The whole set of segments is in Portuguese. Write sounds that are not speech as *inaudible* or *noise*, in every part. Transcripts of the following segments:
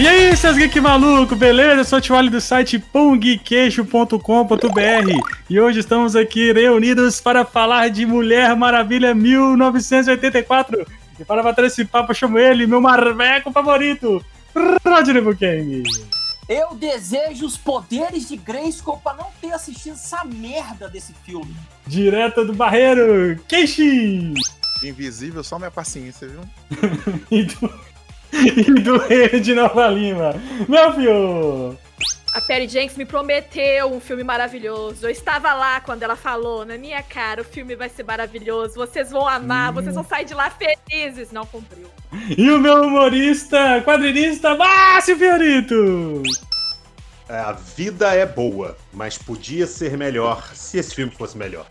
E aí, seus geek maluco, beleza? Eu sou o Tiwali do site pungqueixo.com.br e hoje estamos aqui reunidos para falar de Mulher Maravilha 1984. E para bater esse papo, eu chamo ele, meu marveco favorito, Rodney Buchanan. Eu desejo os poderes de Grayskull pra não ter assistido essa merda desse filme. Direto do Barreiro, Keishi! Invisível, só minha paciência, viu? e, *laughs* do, *laughs* e do Reino de Nova Lima, meu filho! A Perry Jenks me prometeu um filme maravilhoso. Eu estava lá quando ela falou na minha cara: o filme vai ser maravilhoso, vocês vão amar, hum. vocês vão sair de lá felizes. Não cumpriu. E o meu humorista, quadrinista, Márcio Fiorito! É, a vida é boa, mas podia ser melhor se esse filme fosse melhor.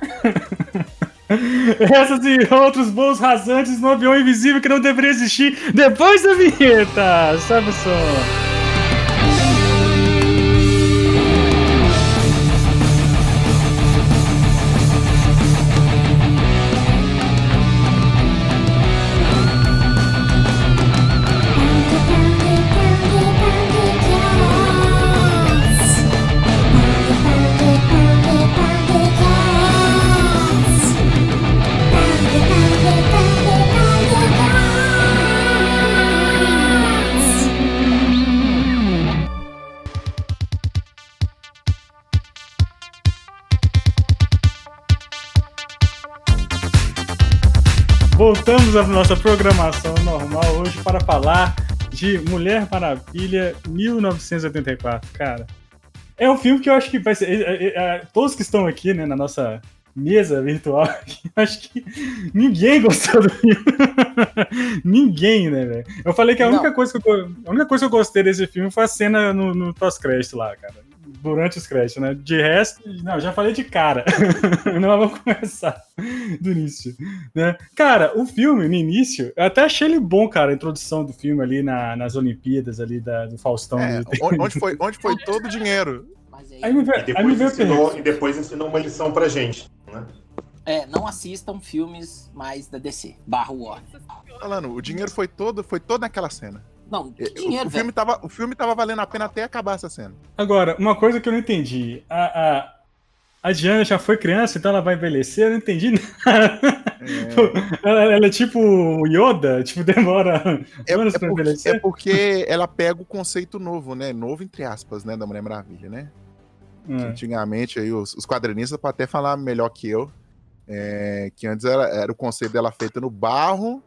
*laughs* *laughs* Essas e outros bons rasantes no avião invisível que não deveria existir depois da vinheta. Sabe som? Voltamos à nossa programação normal hoje para falar de Mulher Maravilha 1984. Cara, é um filme que eu acho que vai ser. É, é, é, todos que estão aqui né, na nossa mesa virtual, *laughs* acho que ninguém gostou do filme. *laughs* ninguém, né, velho? Eu falei que a única, coisa que eu, a única coisa que eu gostei desse filme foi a cena no, no pós-crédito lá, cara durante os créditos, né? De resto, não, já falei de cara. *laughs* não vamos começar do início, né? Cara, o filme, no início, eu até achei ele bom, cara, a introdução do filme ali na, nas Olimpíadas ali da, do Faustão. É, onde, foi, onde foi todo o dinheiro? Aí, me veio, e, depois aí me veio ensinou, e depois ensinou uma lição pra gente, né? É, não assistam filmes mais da DC, barra War. Falando, o dinheiro foi todo, foi todo naquela cena. Não, que dinheiro, o, filme tava, o filme tava valendo a pena até acabar essa cena. Agora, uma coisa que eu não entendi. A, a, a Diana já foi criança, então ela vai envelhecer? Eu não entendi *laughs* nada. É. Ela, ela, é tipo Yoda? Tipo, demora é, anos é pra porque, envelhecer? É porque ela pega o conceito novo, né? Novo, entre aspas, né? Da Mulher Maravilha, né? É. Antigamente, aí, os, os quadrinistas podem até falar melhor que eu. É, que antes era, era o conceito dela feita no barro,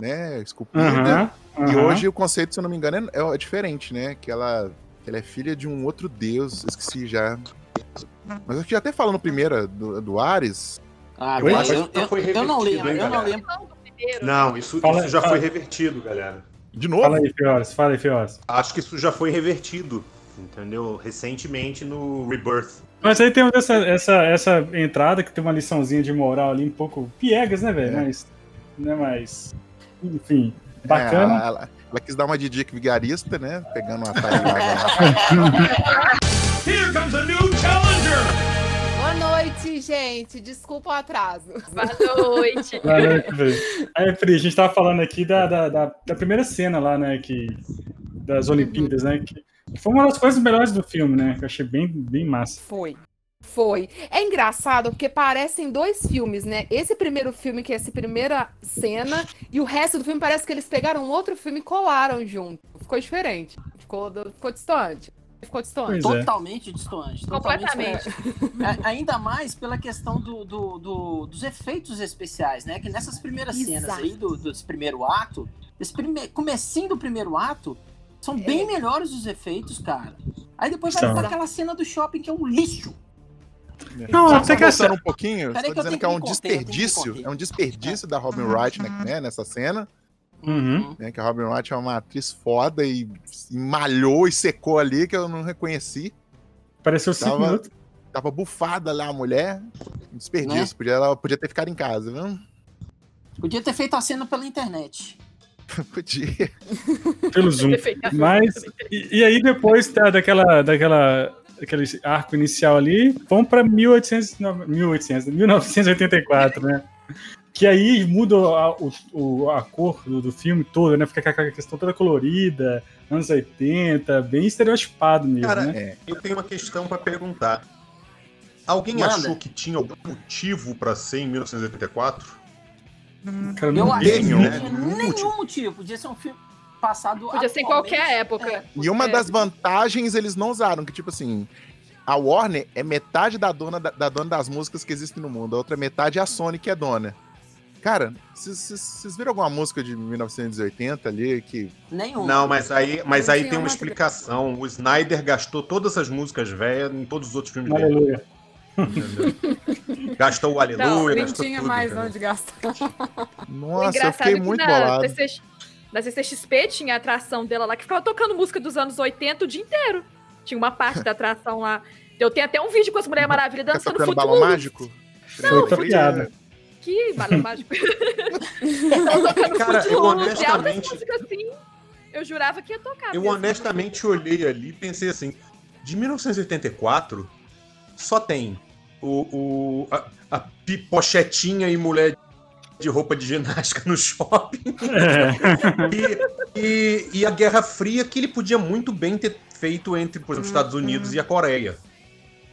né? Esculpida. Uhum, E hoje o conceito, se eu não me engano, é, é, diferente, né? Que ela, ela é filha de um outro deus, esqueci já. Mas eu já até falando primeiro do, do Ares. Ah, eu, que já foi revertido, eu não lembro, hein, eu não lembro. Não, isso, fala, isso já fala. foi revertido, galera. De novo? Fala aí, Fiores, fala aí, Fiores. Acho que isso já foi revertido, entendeu? Recentemente no Rebirth. Mas aí tem essa, essa, essa entrada que tem uma liçãozinha de moral ali um pouco piegas, né, velho? É. Mas, né, mas enfim, bacana. É, ela, ela, quis dar uma de dica vigarista, né? Pegando uma *laughs* atalho Here comes a new challenger! Boa noite, gente. Desculpa o atraso. Boa noite. *laughs* Boa noite, Aí, Pri, a gente tava falando aqui da, da, da, da, primeira cena lá, né? Que, das Olimpíadas, né? Que, que foi uma das coisas melhores do filme, né? Que eu achei bem, bem massa. Foi. Foi. É engraçado porque parecem dois filmes, né? Esse primeiro filme, que é essa primeira cena, e o resto do filme parece que eles pegaram outro filme e colaram junto. Ficou diferente. Ficou, ficou distante. Ficou distante. É. Totalmente distante. Completamente. Totalmente. É, ainda mais pela questão do, do, do, dos efeitos especiais, né? Que nessas primeiras Exato. cenas aí do, desse primeiro ato, esse prime... comecinho do primeiro ato, são bem é. melhores os efeitos, cara. Aí depois vai pra aquela cena do shopping que é um lixo. Não, Só até que essa... um pouquinho, Peraí estou dizendo que, é um desperdício, é um desperdício da Robin Wright né, né, nessa cena. Uhum. Né, que a Robin Wright é uma atriz foda e, e, malhou e secou ali que eu não reconheci. Pareceu cinco tava, minutos. Tava bufada lá a mulher. Um desperdício. Né? Podia, ela podia ter ficado em casa, viu? Podia ter feito a cena pela internet. *laughs* podia. Pelo Zoom. Mas. E, e, aí depois tá, daquela, daquela aquele arco inicial ali, vamos para 1800, 1800, 1984, né? Que aí muda a, o, o- a cor do, do filme todo, né? Fica com aquela questão toda colorida, anos 80, bem estereotipado mesmo, Cara, né? Eu tenho uma questão pra perguntar. Alguém Manda. achou que tinha algum motivo pra ser em 1984? Cara, Eu não acho tem que tenho, não né? tinha Nenhum nenhum motivo. Podia ser um filme passado Podia ser em qualquer época. É, E uma É. das vantagens eles não usaram, que tipo assim, a Warner é metade da dona, da, da dona das músicas que existem no mundo, a outra metade é a Sony que é dona. Cara, vocês viram alguma música de 1980 ali que. Nenhum. Não, mas aí, mas aí tem uma explicação. O Snyder gastou todas as músicas velhas em todos os outros filmes dele. Aleluia. Entendeu? Gastou o Aleluia, Não, nem tinha tudo, mais entendeu? onde gastar. Nossa, eu engraçado fiquei é que muito na bolado. Na CCXP tinha a atração dela lá, que ficava tocando música dos anos 80 o dia inteiro. Tinha uma parte da atração lá. Eu tenho até um vídeo com as Mulheres Maravilhas Tá dançando tocando balão mágico? Foi outra piada. Que balão mágico. *laughs* Tocando Cara, eu honestamente- músicas assim. Eu jurava que ia tocar. Eu mesmo. honestamente olhei ali e pensei assim: de 1984 só tem o, o- a, a pipochetinha e mulher de roupa de ginástica no shopping É. *laughs* e, e- e a Guerra Fria que ele podia muito bem ter feito entre, por exemplo, os Estados Unidos e a Coreia.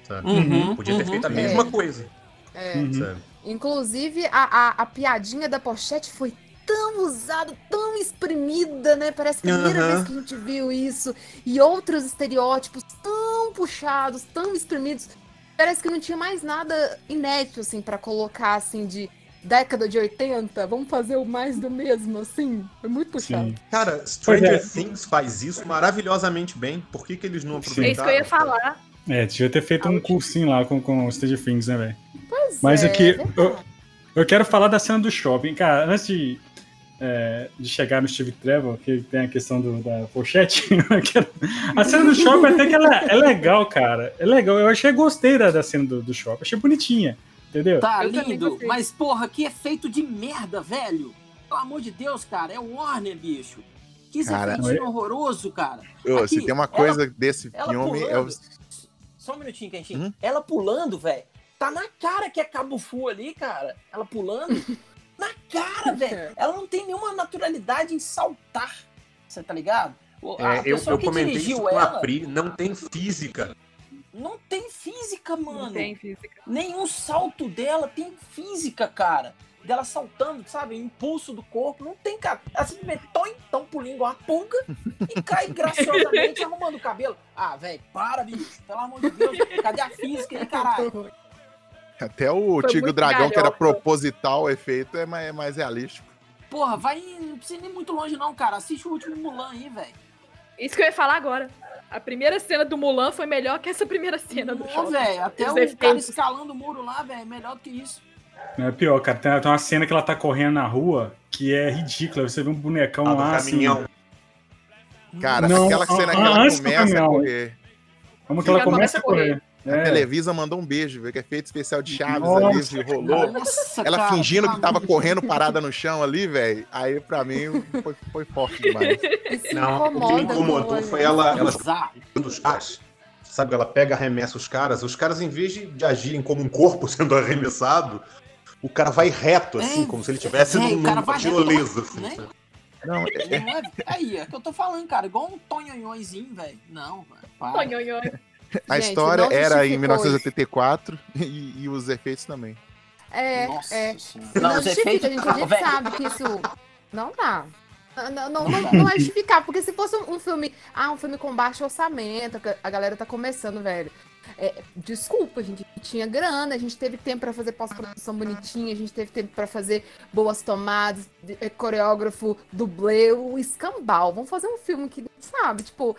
Sabe? Uhum, Podia ter uhum. feito a É. mesma coisa. É. Uhum. Inclusive, a, a, a piadinha da pochete foi tão usada, tão exprimida, né? Parece que é a primeira vez que a gente viu isso. E outros estereótipos tão puxados, tão exprimidos. Parece que não tinha mais nada inédito, assim, pra colocar, assim, de década de 80. Vamos fazer o mais do mesmo, assim. Foi muito puxado. Sim. Cara, Stranger é. Things faz isso maravilhosamente bem. Por que, que eles não aproveitaram? É isso que eu ia falar. É, devia ter feito um cursinho lá com, com o Stage Things, né, velho? Pois Mas é, aqui, verdade. eu, eu quero falar da cena do shopping. Cara, antes de, é, de chegar no Steve Trevor, que tem a questão do, da pochete, *laughs* eu quero- a cena do shopping até que ela é legal, cara. É legal. Eu achei, gostei da, da cena do, do shopping. Achei bonitinha, entendeu? Tá Eu lindo, mas porra, que efeito de merda, velho. Pelo amor de Deus, cara, é o Warner, bicho. Que Cara, efeito horroroso, cara. Ô, Aqui, se tem uma ela- coisa desse ela filme, é o. pulando. Só um minutinho. Hum? Ela pulando, velho. Tá na cara que é Cabo Fu ali, cara. Ela pulando. *laughs* na cara, velho. Ela não tem nenhuma naturalidade em saltar. Você tá ligado? A É, eu, pessoa eu que comentei dirigiu isso com a ela Pri, não tem física. Não tem física, mano. Não tem física. Nenhum salto dela tem física, cara. Dela saltando, sabe? Impulso do corpo. Não tem, cara. Ela simplesmente toim, um pulinho igual uma pulga e cai *laughs* graciosamente arrumando o cabelo. Ah, velho, para, bicho. Pelo amor de Deus. Cadê a física aí, caralho? Até o Foi Tigre Dragão, que era proposital o efeito, é mais, é mais realístico. Porra, vai. Não precisa ir nem muito longe, não, cara. Assiste o último Mulan aí, velho. Isso que eu ia falar agora. A primeira cena do Mulan foi melhor que essa primeira cena do shopping. velho. Até Os o cara escalando o muro lá, velho. Melhor do que isso. Não é pior, cara. Tem, tem uma cena que ela tá correndo na rua que é ridícula. Você vê um bonecão Ah, lá, assim. caminhão. Cara, Não, aquela cena que ela começa a correr. Como que ela Ela começa a começa a correr. A É. Televisa mandou um beijo, viu? Que é efeito especial de Chaves Nossa, ali, viu? rolou. Nossa, Ela cara, fingindo que pelo tava correndo parada no chão ali, velho. Aí, pra mim, foi, foi forte demais. Isso Não, o que me incomodou foi ela, ela Bizarro. jogando os caras. Sabe, ela pega, arremessa os caras. Os caras, em vez de, de agirem como um corpo sendo arremessado, o cara vai reto, assim, É, como se ele tivesse é, num- cara reto, tirolesa. Assim, né? Não, é- Não é? Aí, é que eu tô falando, cara. Igual um tonhonhõezinho, velho. Não, velho. para. A Gente, história não era em justificou 1984 e, e os efeitos também. É, Nossa é. senhora. Não, os efeitos- gente. A gente sabe que isso não dá. Não, não, não, não é *laughs* justificar, porque se fosse um filme. Ah, um filme com baixo orçamento, a galera tá começando, velho. É, desculpa, a gente tinha grana, a gente teve tempo pra fazer pós-produção bonitinha, a gente teve tempo pra fazer boas tomadas, de- é, coreógrafo, dublê, o escambau. Vamos fazer um filme que, sabe, tipo.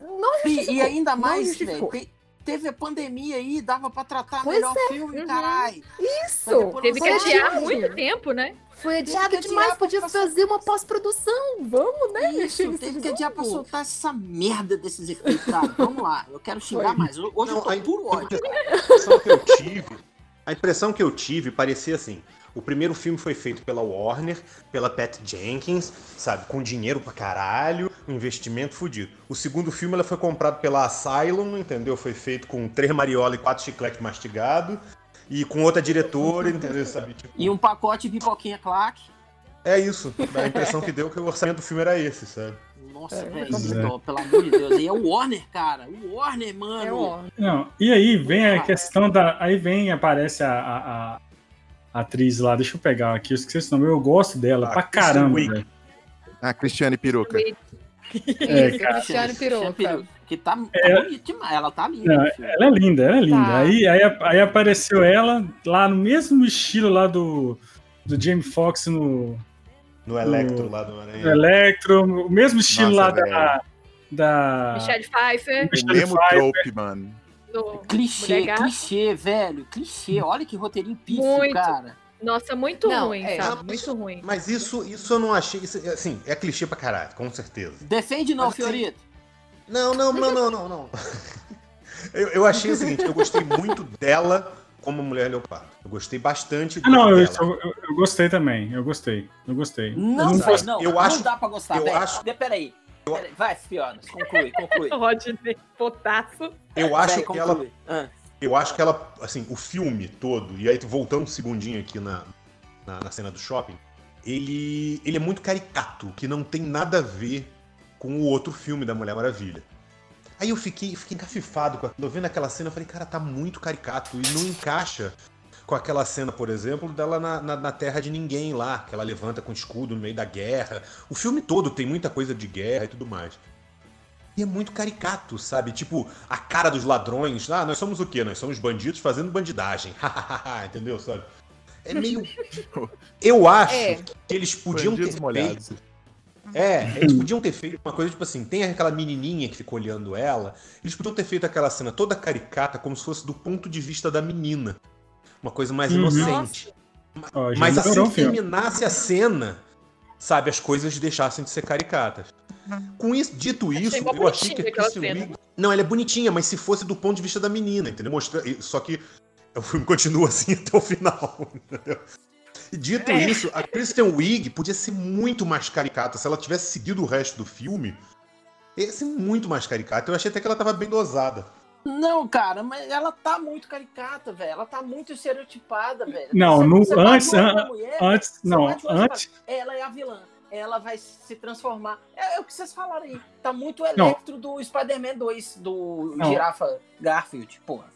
Não E, e ainda mais, velho. te- Teve a pandemia aí, dava pra tratar Pois melhor filme, Uhum. caralho. Isso! Teve que adiar muito tempo, né? Foi adiado demais, podia pra- fazer uma pós-produção. Vamos, né? Isso, teve que adiar pra soltar essa merda desses efeitos, cara. Vamos lá, eu quero xingar Foi. mais. Hoje eu Não, tô aí- puro ódio. A impressão que eu tive, a impressão que eu tive parecia assim. O primeiro filme foi feito pela Warner, pela Pat Jenkins, sabe, com dinheiro pra caralho, um investimento fudido. O segundo filme ela foi comprado pela Asylum, entendeu? Foi feito com três mariola e quatro chiclete mastigado. e com outra diretora, entendeu? Sabe? Tipo, E um pacote de pipoquinha claque. É isso. A impressão que deu que o orçamento do filme era esse, sabe? Nossa, É, velho, é. é pelo amor de Deus. E é o Warner, cara. O Warner, mano. É o Não, e aí vem a questão da. Aí vem, aparece a- a atriz lá, deixa eu pegar aqui, eu esqueci o nome, eu gosto dela Ah, pra caramba, Wiig. velho. A Cristiane Peruca. É, cara. Cristiane Peruca. Que tá, tá É. bonita demais. Ela tá linda. Não, ela é linda, ela é linda. Tá. Aí, aí, aí apareceu ela lá no mesmo estilo lá do, do Jamie Foxx no, No Electro lá do Aranha. no Electro, o mesmo estilo Nossa, lá velho. da. da Michelle Pfeiffer, O Michelle mesmo Pfeiffer. trope, mano. Do Clichê, Mulher Gato. clichê, velho. Clichê. Olha que roteirinho pífio, Muito. cara. Nossa, muito Não, ruim, é. sabe? Ah, Muito ruim. Mas isso, isso eu não achei. Isso, assim, é clichê pra caralho, com certeza. Defende não, Mas assim, Fiorito. Não, não, não, não, não, não. *laughs* Eu, eu achei o seguinte, eu gostei muito dela como mulher leopardo. Eu gostei bastante Ah, não, eu, dela. eu, eu- gostei também, eu gostei, eu gostei. Eu Não, não não. eu não acho- dá pra gostar, eu velho. acho- Peraí. Peraí. Vai, Fionas, conclui, conclui. *laughs* Rodney Potaço. Eu acho Véi, que ela. Ah. Eu acho que ela, assim, o filme todo, e aí voltando um segundinho aqui na, na, na cena do shopping, ele, ele é muito caricato, que não tem nada a ver com o outro filme da Mulher Maravilha. Aí eu fiquei, fiquei encafifado com aquilo, eu vendo aquela cena, eu falei, cara, tá muito caricato, e não encaixa com aquela cena, por exemplo, dela na, na, na Terra de Ninguém lá, que ela levanta com escudo no meio da guerra. O filme todo tem muita coisa de guerra e tudo mais. E é muito caricato, sabe? Tipo, a cara dos ladrões. Ah, nós somos o quê? Nós somos bandidos fazendo bandidagem. *laughs* Entendeu, sabe? É meio. *laughs* Eu acho É. que eles podiam Bandidos ter molhados. feito. É, eles podiam ter feito uma coisa tipo assim: tem aquela menininha que fica olhando ela. Eles podiam ter feito aquela cena toda caricata, como se fosse do ponto de vista da menina. Uma coisa mais Uhum. inocente. Ó, Mas assim que terminasse a cena, sabe, as coisas deixassem de ser caricatas. Com isso, dito isso, eu achei que a Kristen. Wiig... Não, ela é bonitinha, mas se fosse do ponto de vista da menina, entendeu? Mostra... Só que o filme continua assim *laughs* até o final, entendeu? Dito É. isso, a Kristen Wiig podia ser muito mais caricata. Se ela tivesse seguido o resto do filme, ia ser muito mais caricata. Eu achei até que ela tava bem dosada. Não, cara, mas ela tá muito caricata, velho. Ela tá muito estereotipada, velho. Não, Você- no- você antes- an- mulher, Antes, não, antes. Ela é a vilã. Ela vai se transformar. É, é o que vocês falaram aí. Tá muito o Não. Electro do Spider-Man 2, do Não. Girafa Garfield, porra.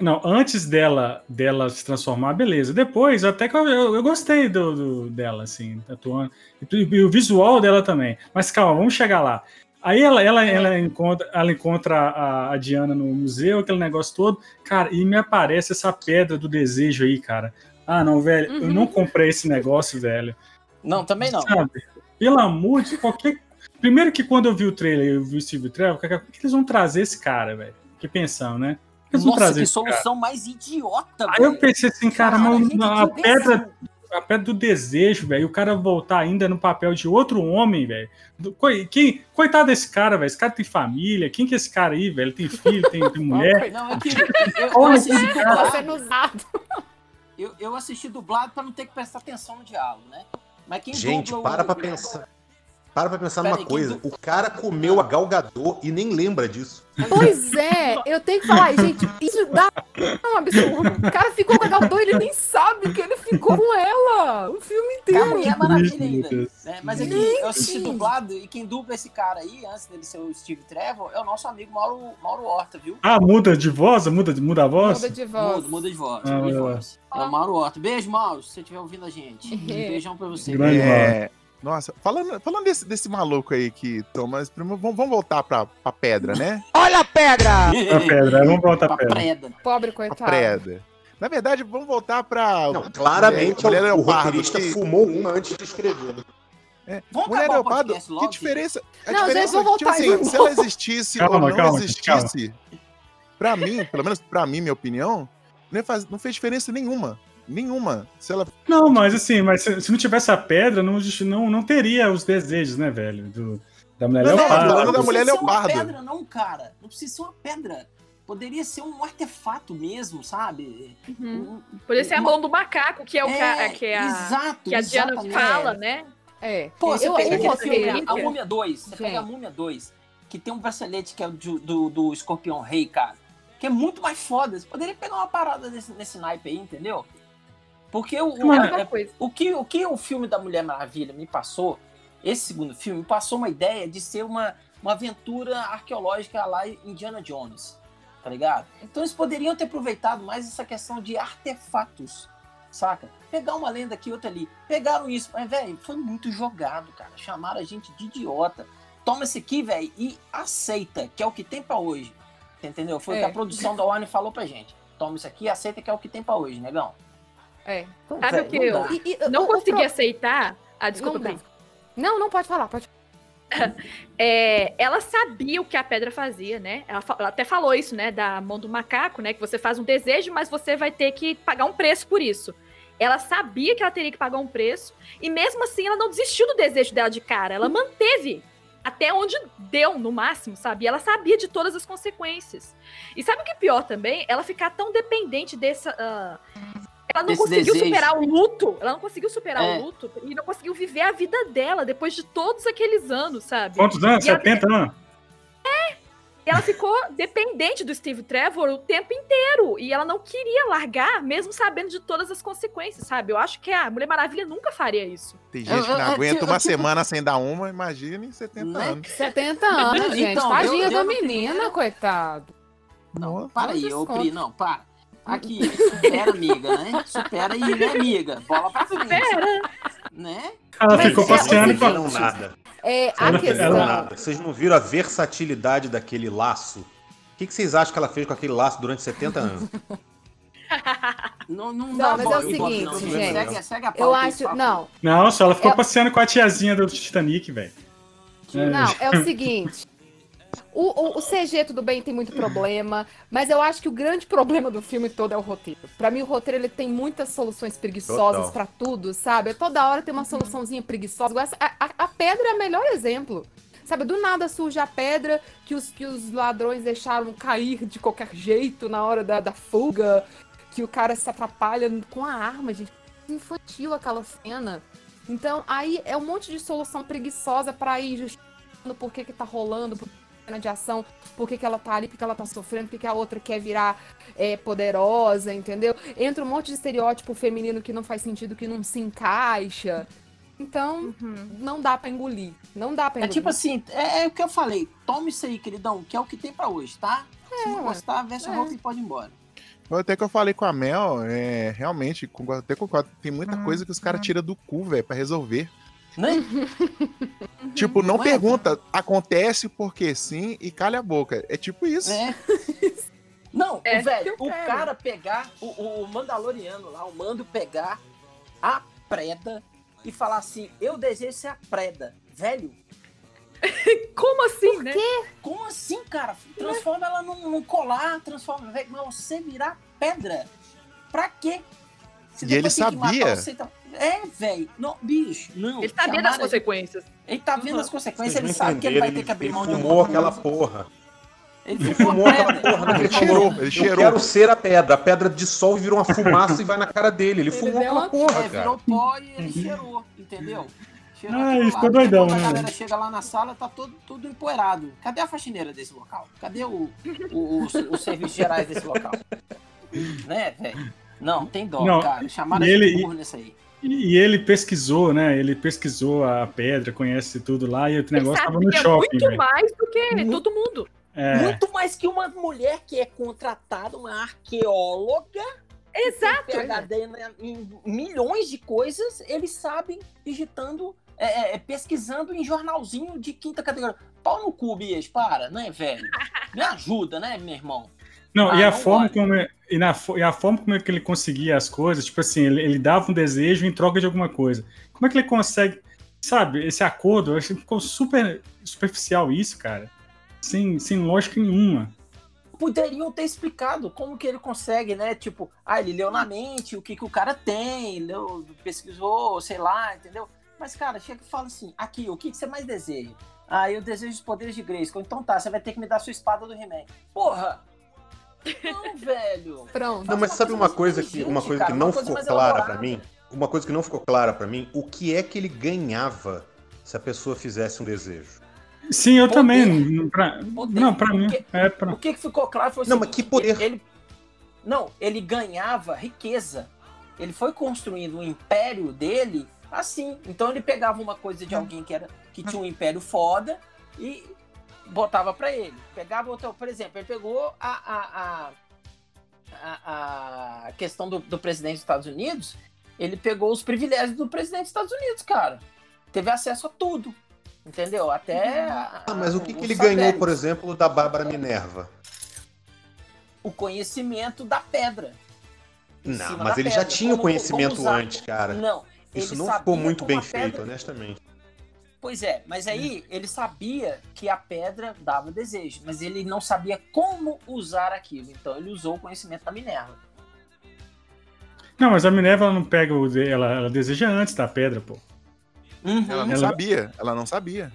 Não, antes dela, dela se transformar, beleza. Depois, até que eu, eu, eu gostei do, do- dela, assim, atuando. E, e o visual dela também. Mas calma, vamos chegar lá. Aí ela, ela, ela encontra, ela encontra a, a Diana no museu, aquele negócio todo. Cara, e me aparece essa pedra do desejo aí, cara. Ah, não, velho, eu Uhum. não comprei esse negócio, velho. Não, também não. Sabe? Pelo amor de qualquer. Primeiro que quando eu vi o trailer, eu vi o Steve Trevor, o que, o que eles vão trazer esse cara, velho? Que pensão, né? O que eles vão Nossa, trazer que esse cara? solução mais idiota, Aí eu pensei assim, cara, Cara, mas a pedra, imbecil. A pedra do desejo, velho, o cara voltar ainda no papel de outro homem, velho. Quem, coitado desse cara, velho. Esse cara tem família. Quem que é esse cara aí, velho? Tem filho, tem, tem *laughs* mulher. Não, é que eu, eu Olha assisti Tá dublado, sendo usado. eu, eu assisti dublado pra não ter que prestar atenção no diálogo, né? Mas quem Gente, o- para pra pensar. Para pra pensar Pera numa aí, coisa. O cara comeu a Galgador e nem lembra disso. Pois é, eu tenho que falar, gente, isso dá um absurdo. O cara ficou com a Galgador, ele nem sabe que ele ficou com ela o filme inteiro. Mulher Maravilha Meu ainda. Né? Mas aqui, eu assisti dublado e quem dubla esse cara aí, antes dele ser o Steve Trevor, é o nosso amigo Mauro, Mauro Horta, viu? Ah, muda de voz? Muda, muda a voz? Muda de voz. Muda, muda de voz. Ah, muda de lá. voz. É o Mauro Horta. Beijo, Mauro, se você estiver ouvindo a gente. Uhum. Beijão pra você. Grande É, nossa, falando, falando desse, desse maluco aí que toma. Vamos, vamos voltar pra, pra pedra, né? *laughs* Olha a pedra! A pedra, vamos voltar Pra pra pedra. preda. Pobre Pra coitado. preda. Na verdade, vamos voltar pra. Não, claramente Mulher o, o Leopardo, roteirista que- fumou uma antes de escrever. Vamos Mulher o Leopardo, podcast logo? que diferença. A Não, diferença vamos é que, tipo voltar aí, assim, se ela existisse Calma, ou não calma, existisse, pra mim, pelo menos pra mim, minha opinião, não, faz, não fez diferença nenhuma. Nenhuma. Se ela. Não, mas assim, mas se, se não tivesse a pedra, não, não, não teria os desejos, né, velho? Do, da mulher Não, não, leopardo. falando da precisa mulher ser uma pedra, não, cara. Não precisa ser uma pedra. Poderia ser um artefato mesmo, sabe? Uhum. Um- Podia ser a mão do macaco, que é o É, ca- que, é a, exato, que a Diana exatamente. fala, né? É. Pô, você eu, pega o aquele filme, a Múmia 2, você Gente. pega a Múmia 2, que tem um bracelete que é o do, do, do Escorpião Rei, cara. que é muito mais foda. Você poderia pegar uma parada desse, nesse naipe aí, entendeu? Porque o, o, é- o que, o que o filme da Mulher Maravilha me passou, esse segundo filme, me passou uma ideia de ser uma, uma aventura arqueológica lá em Indiana Jones, tá ligado? Então eles poderiam ter aproveitado mais essa questão de artefatos, saca? Pegar uma lenda aqui, outra ali. Pegaram isso, mas, velho, foi muito jogado, cara. Chamaram a gente de idiota. Toma esse aqui, velho, e aceita, que é o que tem pra hoje. Entendeu? Foi o que É. a produção da Warner falou pra gente. Toma isso aqui e aceita que é o que tem pra hoje, negão. É. Então, Sabe velho, o que não eu- dá. E- e- Não o- o consegui pro- aceitar. Ah, desculpa, Não. Não, não pode falar, pode *laughs* É, ela sabia o que a pedra fazia, né? Ela, fa- ela até falou isso, né? Da mão do macaco, né? Que você faz um desejo, mas você vai ter que pagar um preço por isso. Ela sabia que ela teria que pagar um preço, e mesmo assim ela não desistiu do desejo dela de cara. Ela manteve até onde deu, no máximo, sabe? E ela sabia de todas as consequências. E sabe o que é pior também? Ela ficar tão dependente dessa. ah, ela não conseguiu desejo. superar o luto. Ela não conseguiu superar É. o luto e não conseguiu viver a vida dela depois de todos aqueles anos, sabe? Quantos anos? E ela- 70 anos? E ela ficou dependente do Steve Trevor o tempo inteiro. E ela não queria largar, mesmo sabendo de todas as consequências, sabe? Eu acho que a Mulher Maravilha nunca faria isso. Tem gente que não aguenta uma semana sem dar uma, imagine 70 Né? anos. 70 anos, Então, gente. eu- Tadinha da menina, coitado. Não, Nossa, para aí, não ô Pri, não, para. Aqui, supera, amiga, né? Supera aí, né, amiga? Bola pra frente. Pera! Né? Ela Mas ficou é, passeando o com a... Não nada. É, a Ela- questão. Não nada. Vocês não viram a versatilidade daquele laço? O que, que vocês acham que ela fez com aquele laço durante 70 anos? *laughs* Não, não, Não, dá mas bola, é o seguinte, não. gente. Segue, segue a Eu pauta acho. Não, Não, só ela ficou Eu- passeando com a tiazinha do Titanic, velho. Não, é o seguinte. O, o, o CG, tudo bem, tem muito problema, mas eu acho que o grande problema do filme todo é o roteiro. Pra mim, o roteiro ele tem muitas soluções preguiçosas pra tudo, sabe? Toda hora tem uma soluçãozinha preguiçosa. A, a- a pedra é o melhor exemplo. Sabe, do nada surge a pedra que os, que os ladrões deixaram cair de qualquer jeito na hora da, da fuga, que o cara se atrapalha com a arma, gente. Infantil aquela cena. Então, aí é um monte de solução preguiçosa pra ir justificando por que que tá rolando, por que cena de ação, por que que ela tá ali, por que ela tá sofrendo, por que que a outra quer virar é, poderosa, entendeu? Entra um monte de estereótipo feminino que não faz sentido, que não se encaixa. Então, não dá pra engolir. Não dá pra É engolir. tipo assim, é, é o que eu falei. Toma isso aí, queridão, que é o que tem pra hoje, tá? Se não ué. gostar, veste a É. roupa e pode ir embora. Até que eu falei com a Mel, é, realmente, até concordo, tem muita coisa que os caras tiram do cu, velho, pra resolver. Né? *laughs* Tipo, não Não é? pergunta, acontece porque sim e calha a boca. É tipo isso. É. *laughs* Não, É, velho, o quero. cara pegar, o, o Mandaloriano lá, o Mando pegar a preda e falar assim, eu desejo ser a preda. Velho, *laughs* Como assim, né? como assim, cara? Transforma ela num, num colar, transforma, velho, mas você virar pedra. Pra quê? E ele sabia. você, então- É, velho. Não, bicho, não. Ele sabia das ele- consequências. Ele tá vendo Uhum. as consequências, Vocês ele sabe que ele vai ter que abrir mão de fumou uma aquela porra. Ele fumou fumou a aquela pedra. porra Ele cheirou, ele Eu cheirou. quero ser a pedra. A pedra dissolve, vira uma fumaça e vai na cara dele. Ele, Ele fumou aquela uma- porra, É, cara. virou pó e ele cheirou, entendeu? Cheirou Ah, ele lá. ficou doidão, Quando né, A galera chega lá na sala, tá todo, tudo empoeirado. Cadê a faxineira desse local? Cadê o, o, os, os serviços gerais desse local? *laughs* Né, velho? Não, tem dó, Não, cara. Chamaram ele- burro nessa aí. E, e ele pesquisou, né? Ele pesquisou a pedra, conhece tudo lá, e o negócio tava no sabia shopping, muito velho. mais do que Muito- todo mundo. É, Muito mais que uma mulher que é contratada, uma arqueóloga, Exato. PHD né, em milhões de coisas, eles sabem digitando, é, é, é, pesquisando em jornalzinho de quinta categoria. Pau no cu, Bias, para, né, velho? *laughs* Me ajuda, né, meu irmão? Não, Ah, e a não forma pode. como é- e, na, e a forma como é que ele conseguia as coisas, tipo assim, ele, ele dava um desejo em troca de alguma coisa. Como é que ele consegue, sabe, esse acordo? Eu achei que ficou super superficial isso, cara. Sem, sem lógica nenhuma. Poderiam ter explicado como que ele consegue, né? Tipo, ah, ele leu na mente o que, que o cara tem, leu, pesquisou, sei lá, entendeu? Mas, cara, chega e fala assim, aqui, o que, que você mais deseja? Ah, eu desejo os poderes de Grayskull. Então tá, você vai ter que me dar sua espada do He-Man. Porra! Não, velho! Pronto. Não, mas sabe uma coisa que, uma coisa cara, que não coisa ficou clara pra mim? Uma coisa que não ficou clara pra mim, o que é que ele ganhava se a pessoa fizesse um desejo? Sim, eu Poder. também. Pra, Poder. não, pra mim. É pra, O que, ficou claro foi o Não, seguinte, mas que poder? Ele, não, ele ganhava riqueza. Ele foi construindo o império dele assim. Então ele pegava uma coisa de alguém que, era, que tinha um império foda e botava pra ele. Pegava outra, por exemplo, ele pegou a, a, a, a, a questão do, do presidente dos Estados Unidos, ele pegou os privilégios do presidente dos Estados Unidos, cara. Teve acesso a tudo. Entendeu? Até. a- Ah, mas o que, que ele ganhou, satélites. por exemplo, da Bárbara Minerva? O conhecimento da pedra. Não, mas ele já pedra. tinha o Como- conhecimento como usar. antes, cara. Não. Isso não ficou muito bem a pedra- feito, honestamente. Pois é, mas aí ele sabia que a pedra dava desejo, mas ele não sabia como usar aquilo. Então ele usou o conhecimento da Minerva. Não, mas a Minerva ela não pega o. de- Ela, ela deseja antes da pedra, pô. Uhum. Ela não Ela- sabia, ela não sabia.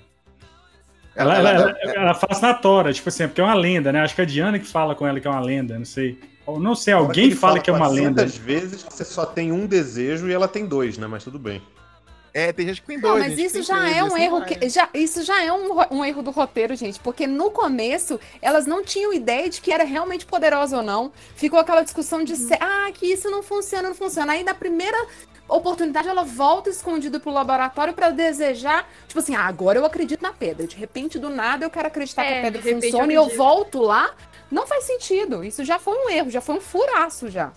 Ela, ela, ela, ela faz na tora, tipo assim, porque é uma lenda, né? Acho que é a Diana que fala com ela que é uma lenda, não sei. Ou não sei, Fora alguém ele fala que é uma lenda. 400 vezes que você só tem um desejo e ela tem dois, né? Mas tudo bem. É, tem gente que tem Não, dois. mas que isso já três, é um erro que, já, isso já é um, um erro do roteiro, gente, porque no começo elas não tinham ideia de que era realmente poderosa ou não. Ficou aquela discussão de ser, ah, que isso não funciona, não funciona. Aí na primeira oportunidade ela volta escondida pro laboratório pra desejar, tipo assim, ah, agora eu acredito na pedra. De repente, do nada, eu quero acreditar que É, a pedra de repente eu funciona e eu volto lá. Não faz sentido. Isso já foi um erro, já foi um furaço já.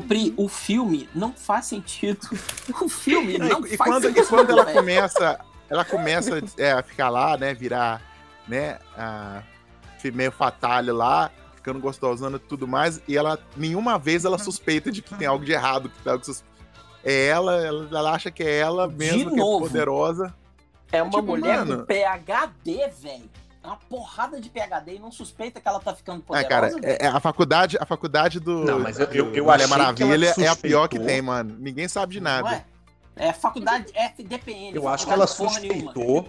Copri, o filme não faz sentido. *laughs* O filme Não, e, e faz quando, sentido. e quando ela velho. começa, ela começa é, a ficar lá, né, virar, né, a meio fatalha lá, ficando gostosona e tudo mais, e ela, nenhuma vez ela suspeita de que tem algo de errado, que tem algo sus- é ela, ela, ela acha que é ela mesmo que é poderosa. É uma Tipo, mulher mano. com PHD, velho. É uma porrada de PHD e não suspeita que ela tá ficando Ah, poderosa. cara, velho. é, é a faculdade, a faculdade do, Não, mas eu- eu- eu Mulher Maravilha ela é a pior que tem, mano. Ninguém sabe de nada. é? É faculdade FDPN. Eu acho que ela nenhuma. suspeitou.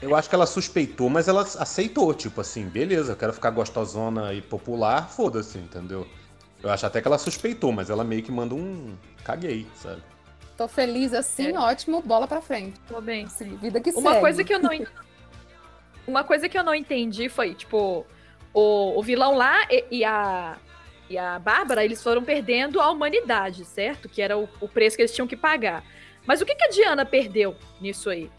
Eu acho que ela suspeitou, mas ela aceitou, tipo assim, beleza, eu quero ficar gostosona e popular, foda-se, entendeu? Eu acho até que ela suspeitou, mas ela meio que manda um caguei, sabe? Tô feliz assim, É. ótimo, bola pra frente. Tô bem. Vida que Uma segue. coisa que eu não en- Uma coisa que eu não entendi foi, tipo, o, o vilão lá e, e a e a Bárbara, eles foram perdendo a humanidade, certo? Que era o, o preço que eles tinham que pagar. Mas o que, que a Diana perdeu nisso aí?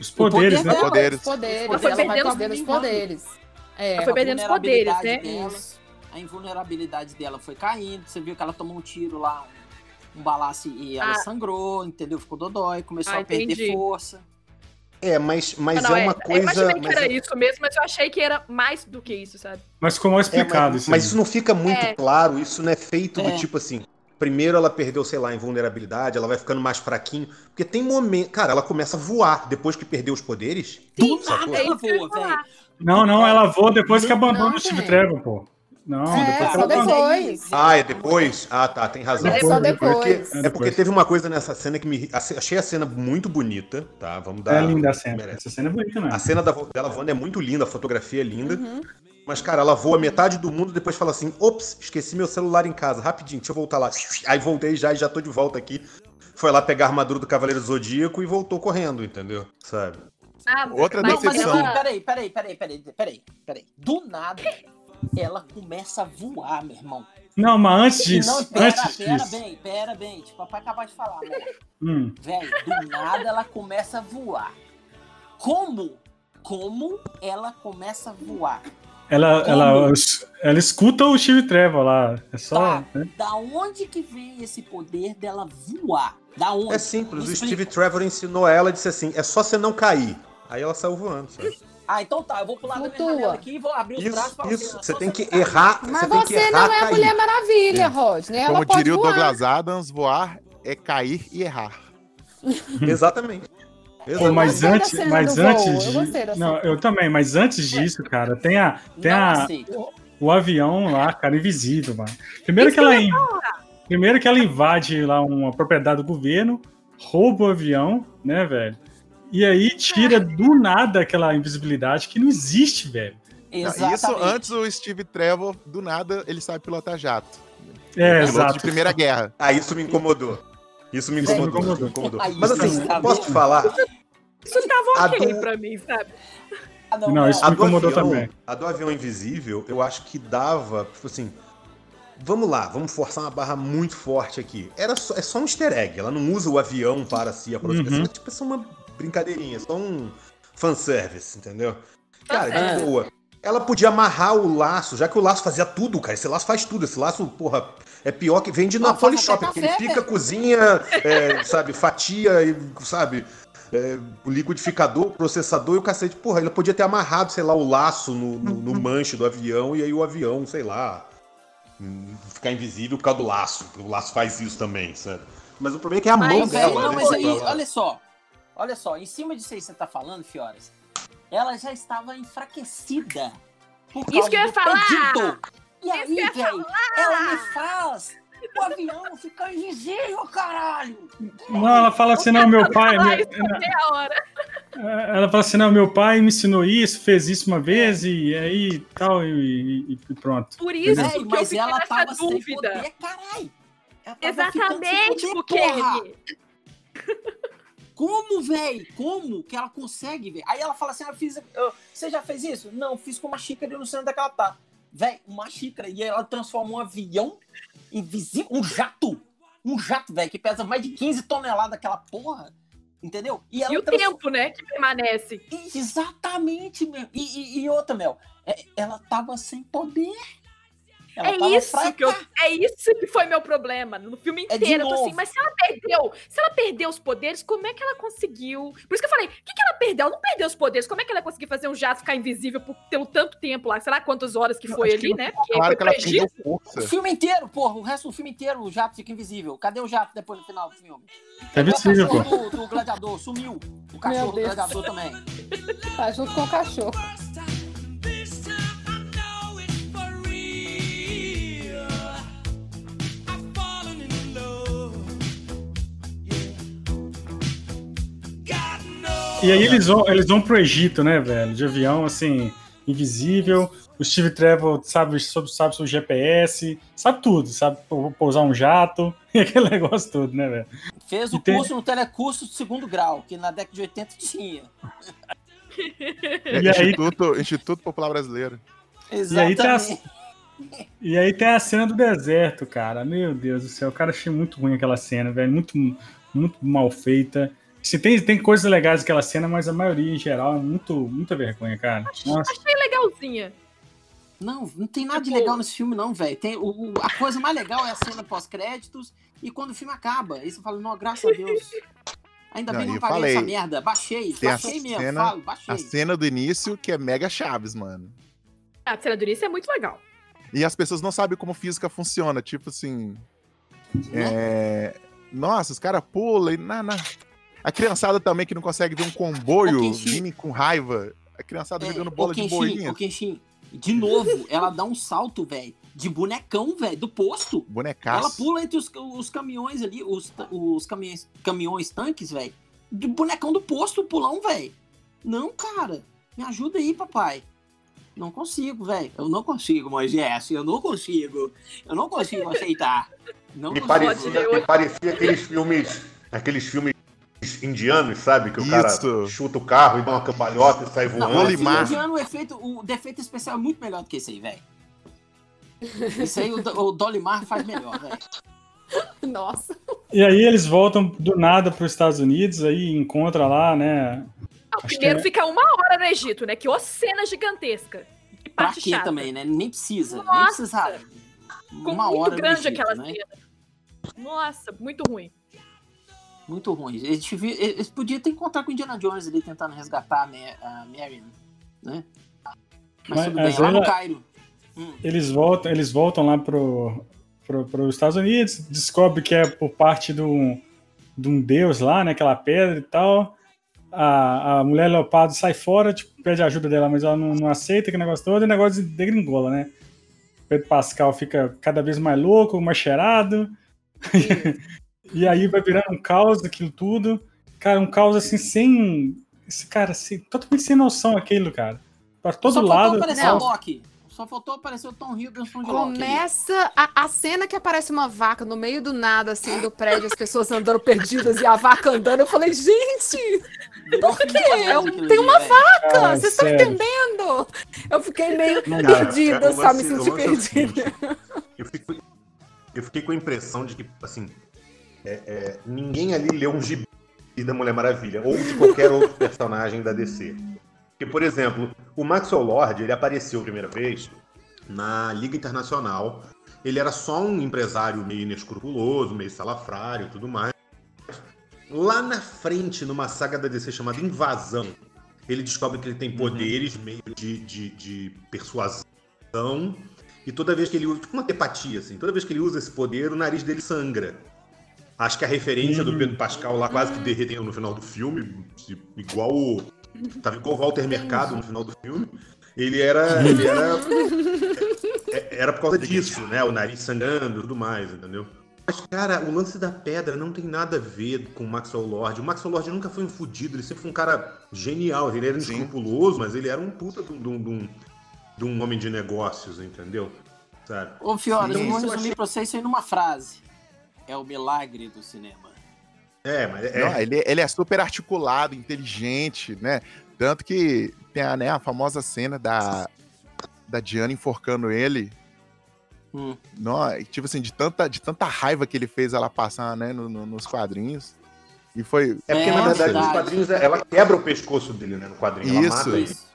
Os poderes, poder né? dela. Poderes. Os poderes, Ela foi vai perdendo os os poderes. É, Ela foi perdendo os poderes, né? dela. A invulnerabilidade dela foi caindo. Você viu que ela tomou um tiro lá, um, um balaço e ela Ah. sangrou, entendeu? Ficou dodói, começou Ah, a perder entendi. força. É, mas, mas não, é uma Eu coisa. imaginei que mas era é- isso mesmo, mas eu achei que era mais do que isso, sabe? Mas ficou mal É, explicado mas, isso. mas isso não fica muito É. claro, isso não é feito do É. tipo assim. Primeiro ela perdeu, sei lá, invulnerabilidade, ela vai ficando mais fraquinho. Porque tem momento. Cara, ela começa a voar depois que perdeu os poderes. Do Sacou? nada ela voa, velho. Não, não, ela voa depois que abandona não, o Steve. Trevor, pô. Não, É, depois só depois. Ah, é depois? Ah, tá, tem razão. É só depois. Porque- É é porque teve uma coisa nessa cena que me. Achei a cena muito bonita, tá? Vamos dar. É linda a cena. merece. Essa cena é bonita, né? A cena da, dela voando é muito linda, a fotografia é linda. Uhum. Mas, cara, ela voa metade do mundo depois fala assim: ops, esqueci meu celular em casa, rapidinho, deixa eu voltar lá. *laughs* Aí voltei já e já tô de volta aqui. Foi lá pegar a armadura do Cavaleiro Zodíaco e voltou correndo, entendeu? Sabe? Ah, Outra mas- Não, mas peraí, peraí, peraí, peraí, peraí, peraí. Do nada, ela começa a voar, meu irmão. Não, mas antes disso, não, pera, antes pera disso. bem, pera bem. Tipo, papai acabou de falar, né? Hum, Velho, do nada ela começa a voar. Como? Como ela começa a voar? ela, Como? ela, ela escuta o Steve Trevor lá. É só. Tá. né? Da onde que vem esse poder dela voar? Da onde? É simples, o. Steve Trevor ensinou a ela e disse assim: é só você não cair. Aí ela saiu voando, sabe? Ah, então tá, eu vou pular da minha Flutua. janela aqui e vou abrir os braços Isso, pra você. isso. Só Você tem que errar. Mas você você errar, não é a. Mulher Maravilha, Rodney. Ela Como pode diria o. Douglas Adams, voar é cair e errar. *laughs* Exatamente. Pô, mas da antes, mas antes voo, eu de. da Não, eu também, mas antes disso, cara, tem a, tem Não a, aceito. o avião lá, cara, invisível, mano. Primeiro que ela in- primeiro que ela invade lá uma propriedade do governo, rouba o avião, né, velho? E aí tira do nada aquela invisibilidade que não existe, velho. Exatamente. Isso antes o Steve Trevor, do nada, ele sabe pilotar jato. É, exato. de Primeira Guerra. Ah, isso me incomodou. Isso me Isso me incomodou. incomodou. isso me incomodou. Aí, Mas assim, tá posso te falar? Isso tava A ok do- pra mim, sabe? Ah, não, Não, isso A me do, incomodou avião, também. a do avião invisível, eu acho que dava, tipo assim. Vamos lá, vamos forçar uma barra muito forte aqui. Era só, é só um easter egg. Ela não usa o avião para si aproximar. Uhum. É tipo, é só uma brincadeirinha, só um fanservice, entendeu? Cara, É. de boa. Ela podia amarrar o laço, já que o laço fazia tudo, cara. Esse laço faz tudo. Esse laço, porra, é pior que vende na Polishop. Porque ele pica, cozinha, é, sabe, fatia, e, sabe, é, o liquidificador, o processador e o cacete. Porra, ele podia ter amarrado, sei lá, o laço no, no, no manche do avião e aí o avião, sei lá, hum, ficar invisível por causa do laço. O laço faz isso também, sabe? Mas o problema é que é a mão dela. velho, não, né, mas aí, olha só. Olha só, em cima disso aí que você tá falando, Fioras, ela já estava enfraquecida. Por Isso causa que eu ia falar! Predator. E Isso aí, eu velho, ela me faz o avião ficar invisível, caralho! Não, ela fala assim, não, meu pai. Isso hora. ela fala assim, não, meu pai me ensinou isso, fez isso uma vez e aí tal, e, e- e pronto. Por isso Véi, que eu mas fiquei ela nessa tava sem dúvida. poder, caralho! Sem Exatamente, poder, porque porra. Como, velho? Como que ela consegue, velho? Aí ela fala assim: ah, fiz, eu- você já fez isso? Não, fiz com uma xícara e eu não sei onde é que ela tá. Velho, uma xícara. E ela transforma um avião invisível, um jato. Um jato, velho, que pesa mais de 15 toneladas aquela porra. Entendeu? ela E o transforma- tempo, né, que permanece. Exatamente, meu. E, e- e outra, Mel, é- ela tava sem poder. Ela É tava isso, fraca. que eu, é isso que foi meu problema. No filme É inteiro, eu tô assim, mas se ela perdeu, se ela perdeu os poderes, como é que ela conseguiu? Por isso que eu falei, o que, que ela perdeu? Ela não perdeu os poderes. Como é que ela conseguiu fazer um jato ficar invisível por pelo tanto tempo lá? Sei lá quantas horas que foi que ali, não né? Porque Claro que ela perdeu O força. filme inteiro, porra, o resto do filme inteiro, o jato fica invisível. Cadê o jato depois no final do filme? É visível, o pô. cachorro do, do gladiador, sumiu. O cachorro do gladiador também. Tá junto com o cachorro. E aí eles vão, eles vão pro Egito, né, velho? De avião, assim, invisível. O Steve Trevor sabe sobre, sabe sobre o GPS, sabe tudo, sabe pou- pousar um jato, *laughs* e aquele negócio todo, né, velho? Fez o E tem- curso no telecurso de segundo grau, que na década de 80 tinha. É, E aí- Instituto, Instituto Popular Brasileiro. E aí tá- Exatamente. E aí tem a cena do deserto, cara. Meu Deus do céu, cara, achei muito ruim aquela cena, velho. Muito, muito mal feita. Se tem, tem coisas legais naquela cena, mas a maioria em geral é muito, muita vergonha, cara. Nossa. Achei legalzinha. Não, não tem nada de Tipo- legal nesse filme, não, velho. A coisa mais legal é a cena pós-créditos e quando o filme acaba. Aí você fala, não, graças a Deus. Ainda Não, bem que e não paguei falei, essa merda. Baixei, tem a baixei mesmo, cena- falo, baixei. A cena do início, que é mega chaves, mano. A cena do início é muito legal. E as pessoas não sabem como física funciona. Tipo assim. Né? É... Nossa, os caras pulam e. Na, na... A criançada também que não consegue ver um comboio vindo com raiva. A criançada É, jogando bola de Kenshin, boinha. ô, Kenshin, de novo, ela dá um salto, velho, de bonecão, velho, do posto. Ela Bonecaço. pula entre os, os caminhões ali, os, os caminhões, caminhões tanques, velho. Do bonecão do posto, pulão, velho. Não, cara. Me ajuda aí, papai. Não consigo, velho. Eu não consigo, Moisés. Eu não consigo. Eu não consigo aceitar. Não Me consigo. parecia, me parecia aqueles filmes. Aqueles filmes indianos, sabe? Que o Isso. cara chuta o carro e dá uma cambalhota e sai Não, voando. mas Olimar. filme indiano, o, efeito, o defeito especial é muito melhor do que esse aí, velho. Isso aí o, o Dolimar faz melhor, velho. *laughs* Nossa. E aí eles voltam do nada para os Estados Unidos, aí encontra lá, né? Ah, Acho primeiro que é- fica uma hora no Egito, né? Que ô cena gigantesca. Que Pra parte quê chata. também, né? Nem precisa. Nem Nossa! precisava. Ficou Uma muito hora no grande Egito, aquela né? cena. Nossa, muito ruim. Muito ruim. Eles, eles podiam ter encontrado com o Indiana Jones ali tentando resgatar a, Ma- a Marion, né? Mas, Mas- tudo bem, mas lá no ela- Cairo. Hum, Eles voltam, eles voltam lá pro, pro, Estados Unidos, descobre que é por parte de um, de um deus lá, né? Aquela pedra e tal. A, a mulher leopardo sai fora, tipo, pede ajuda dela, mas ela não, não aceita aquele negócio todo, e o negócio degringola, né? Pedro Pascal fica cada vez mais louco, mais cheirado. *laughs* e aí vai virando um caos aquilo tudo. Cara, um caos assim, sem. Esse cara, assim, totalmente sem noção aquilo, cara. Pra todo só faltou lado. aparecer caos. o Loki. Só faltou aparecer o Tom Hiddleston de Loki. Começa a, a cena que aparece uma vaca no meio do nada, assim, do prédio, as pessoas andando perdidas e a vaca andando. Eu falei, gente, por quê? Eu- aquilo tem uma vaca, Cara, vocês estão entendendo? Eu fiquei meio Não Cara, perdida, é, o sabe? Me senti é perdida. eu, eu fiquei com a impressão de que, assim, é, é, ninguém ali leu um gibi da Mulher Maravilha, ou de qualquer outro *laughs* personagem da DC. Porque, por exemplo, o Maxwell Lord, ele apareceu a primeira vez na Liga Internacional. Ele era só um empresário meio inescrupuloso, meio salafrário e tudo mais. Lá na frente, numa saga da DC chamada Invasão, ele descobre que ele tem poderes meio de, de, de persuasão. E toda vez que ele usa, tipo uma tepatia, assim, toda vez que ele usa esse poder, o nariz dele sangra. Acho que a referência do Pedro Pascal lá quase que derreteu no final do filme, igual o. Tava igual o Walter Mercado no final do filme. Ele era. Ele era. *laughs* é- Era por causa disso, né? O nariz sangrando e tudo mais, entendeu? Mas, cara, o lance da pedra não tem nada a ver com o Maxwell Lord. O Maxwell Lord nunca foi um fudido, ele sempre foi um cara genial. Ele era Sim. inescrupuloso, mas ele era um puta de um, de um- de um- homem de negócios, entendeu? Sabe? Ô, Fiora, eu vou resumir achei- pra vocês isso aí numa frase. É o milagre do cinema. É, mas é. Não, ele, ele é super articulado, inteligente, né? Tanto que tem a, né, a famosa cena da, da Diana enforcando ele. Hum. Não, tipo assim, de tanta, de tanta raiva que ele fez ela passar, né, no- no- nos quadrinhos. E foi. É porque, É, na verdade, verdade. nos quadrinhos ela quebra o pescoço dele, né? No quadrinho. Ela Isso. Isso.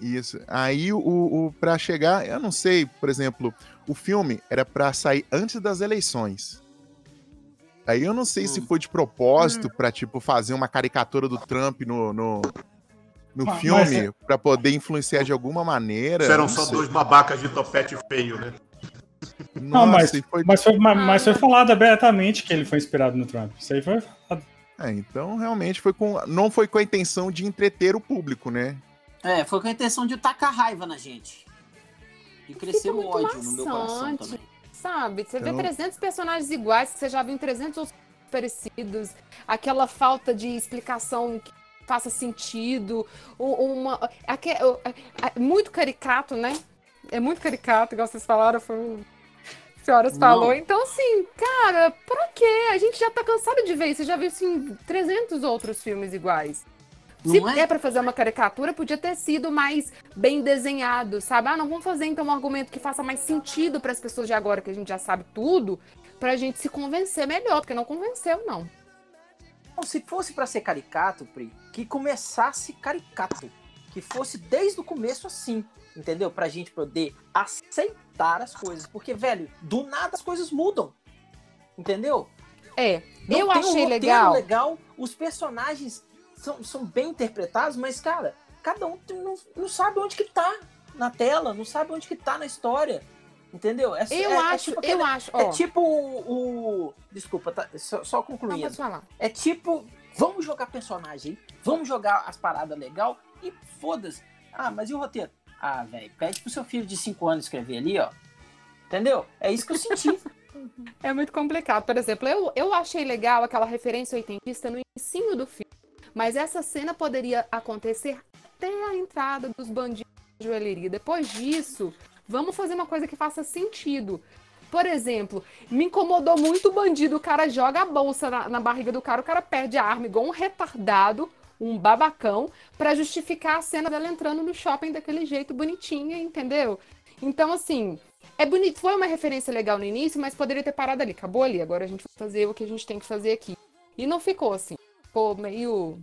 Isso. Aí o, o para chegar, eu não sei, por exemplo, o filme era pra sair antes das eleições. Aí eu não sei se Hum. foi de propósito pra tipo fazer uma caricatura do Trump no no, no Mas- filme mas pra poder influenciar de alguma maneira. Eram não só sei. dois babacas de topete feio, né? Nossa, mas- e foi- Mas foi, mas, mas foi falado abertamente que ele foi inspirado no Trump. Isso aí foi falado. É, então realmente foi com não foi com a intenção de entreter o público, né? É, foi com a intenção de tacar raiva na gente. De crescer o ódio no meu coração maçante. também. Sabe? Você Então- vê 300 personagens iguais que você já viu em 300 outros parecidos. Aquela falta de explicação que faça sentido. Uma, é- é muito caricato, né? É muito caricato, igual vocês falaram. Foi senhoras Não. falou. Então, assim, cara, pra quê? A gente já tá cansado de ver isso. Você já viu isso em 300 outros filmes iguais. Se Não é, é? pra fazer uma caricatura, podia ter sido mais bem desenhado, sabe? Ah, não vamos fazer então um argumento que faça mais sentido para as pessoas de agora, que a gente já sabe tudo, pra gente se convencer melhor, porque não convenceu, não. Bom, se fosse pra ser caricato, Pri, que começasse caricato. Que fosse desde o começo assim, entendeu? Pra gente poder aceitar as coisas. Porque, velho, do nada as coisas mudam. Entendeu? É, Não eu um achei roteiro legal. legal. Os personagens são, são bem interpretados, mas, cara, cada um não, não sabe onde que tá na tela, não sabe onde que tá na história. Entendeu? É, Eu é- é acho, tipo eu aquele- acho, É ó. tipo o. o- Desculpa, tá? só, só Não, concluindo. pode falar. É tipo, vamos jogar personagem, vamos jogar as paradas legal e foda-se. Ah, mas e o roteiro? Ah, velho, pede pro seu filho de 5 anos escrever ali, ó. Entendeu? É isso que eu senti. *laughs* É muito complicado. Por exemplo, eu, eu achei legal aquela referência oitentista no início do filme. Mas essa cena poderia acontecer até a entrada dos bandidos de joalheria. Depois disso, vamos fazer uma coisa que faça sentido. Por exemplo, me incomodou muito o bandido. O cara joga a bolsa na, na barriga do cara, o cara perde a arma igual um retardado, um babacão, pra justificar a cena dela entrando no shopping daquele jeito bonitinha, entendeu? Então, assim, é bonito. Foi uma referência legal no início, mas poderia ter parado ali. Acabou ali. Agora a gente vai fazer o que a gente tem que fazer aqui. E não ficou assim. Ficou meio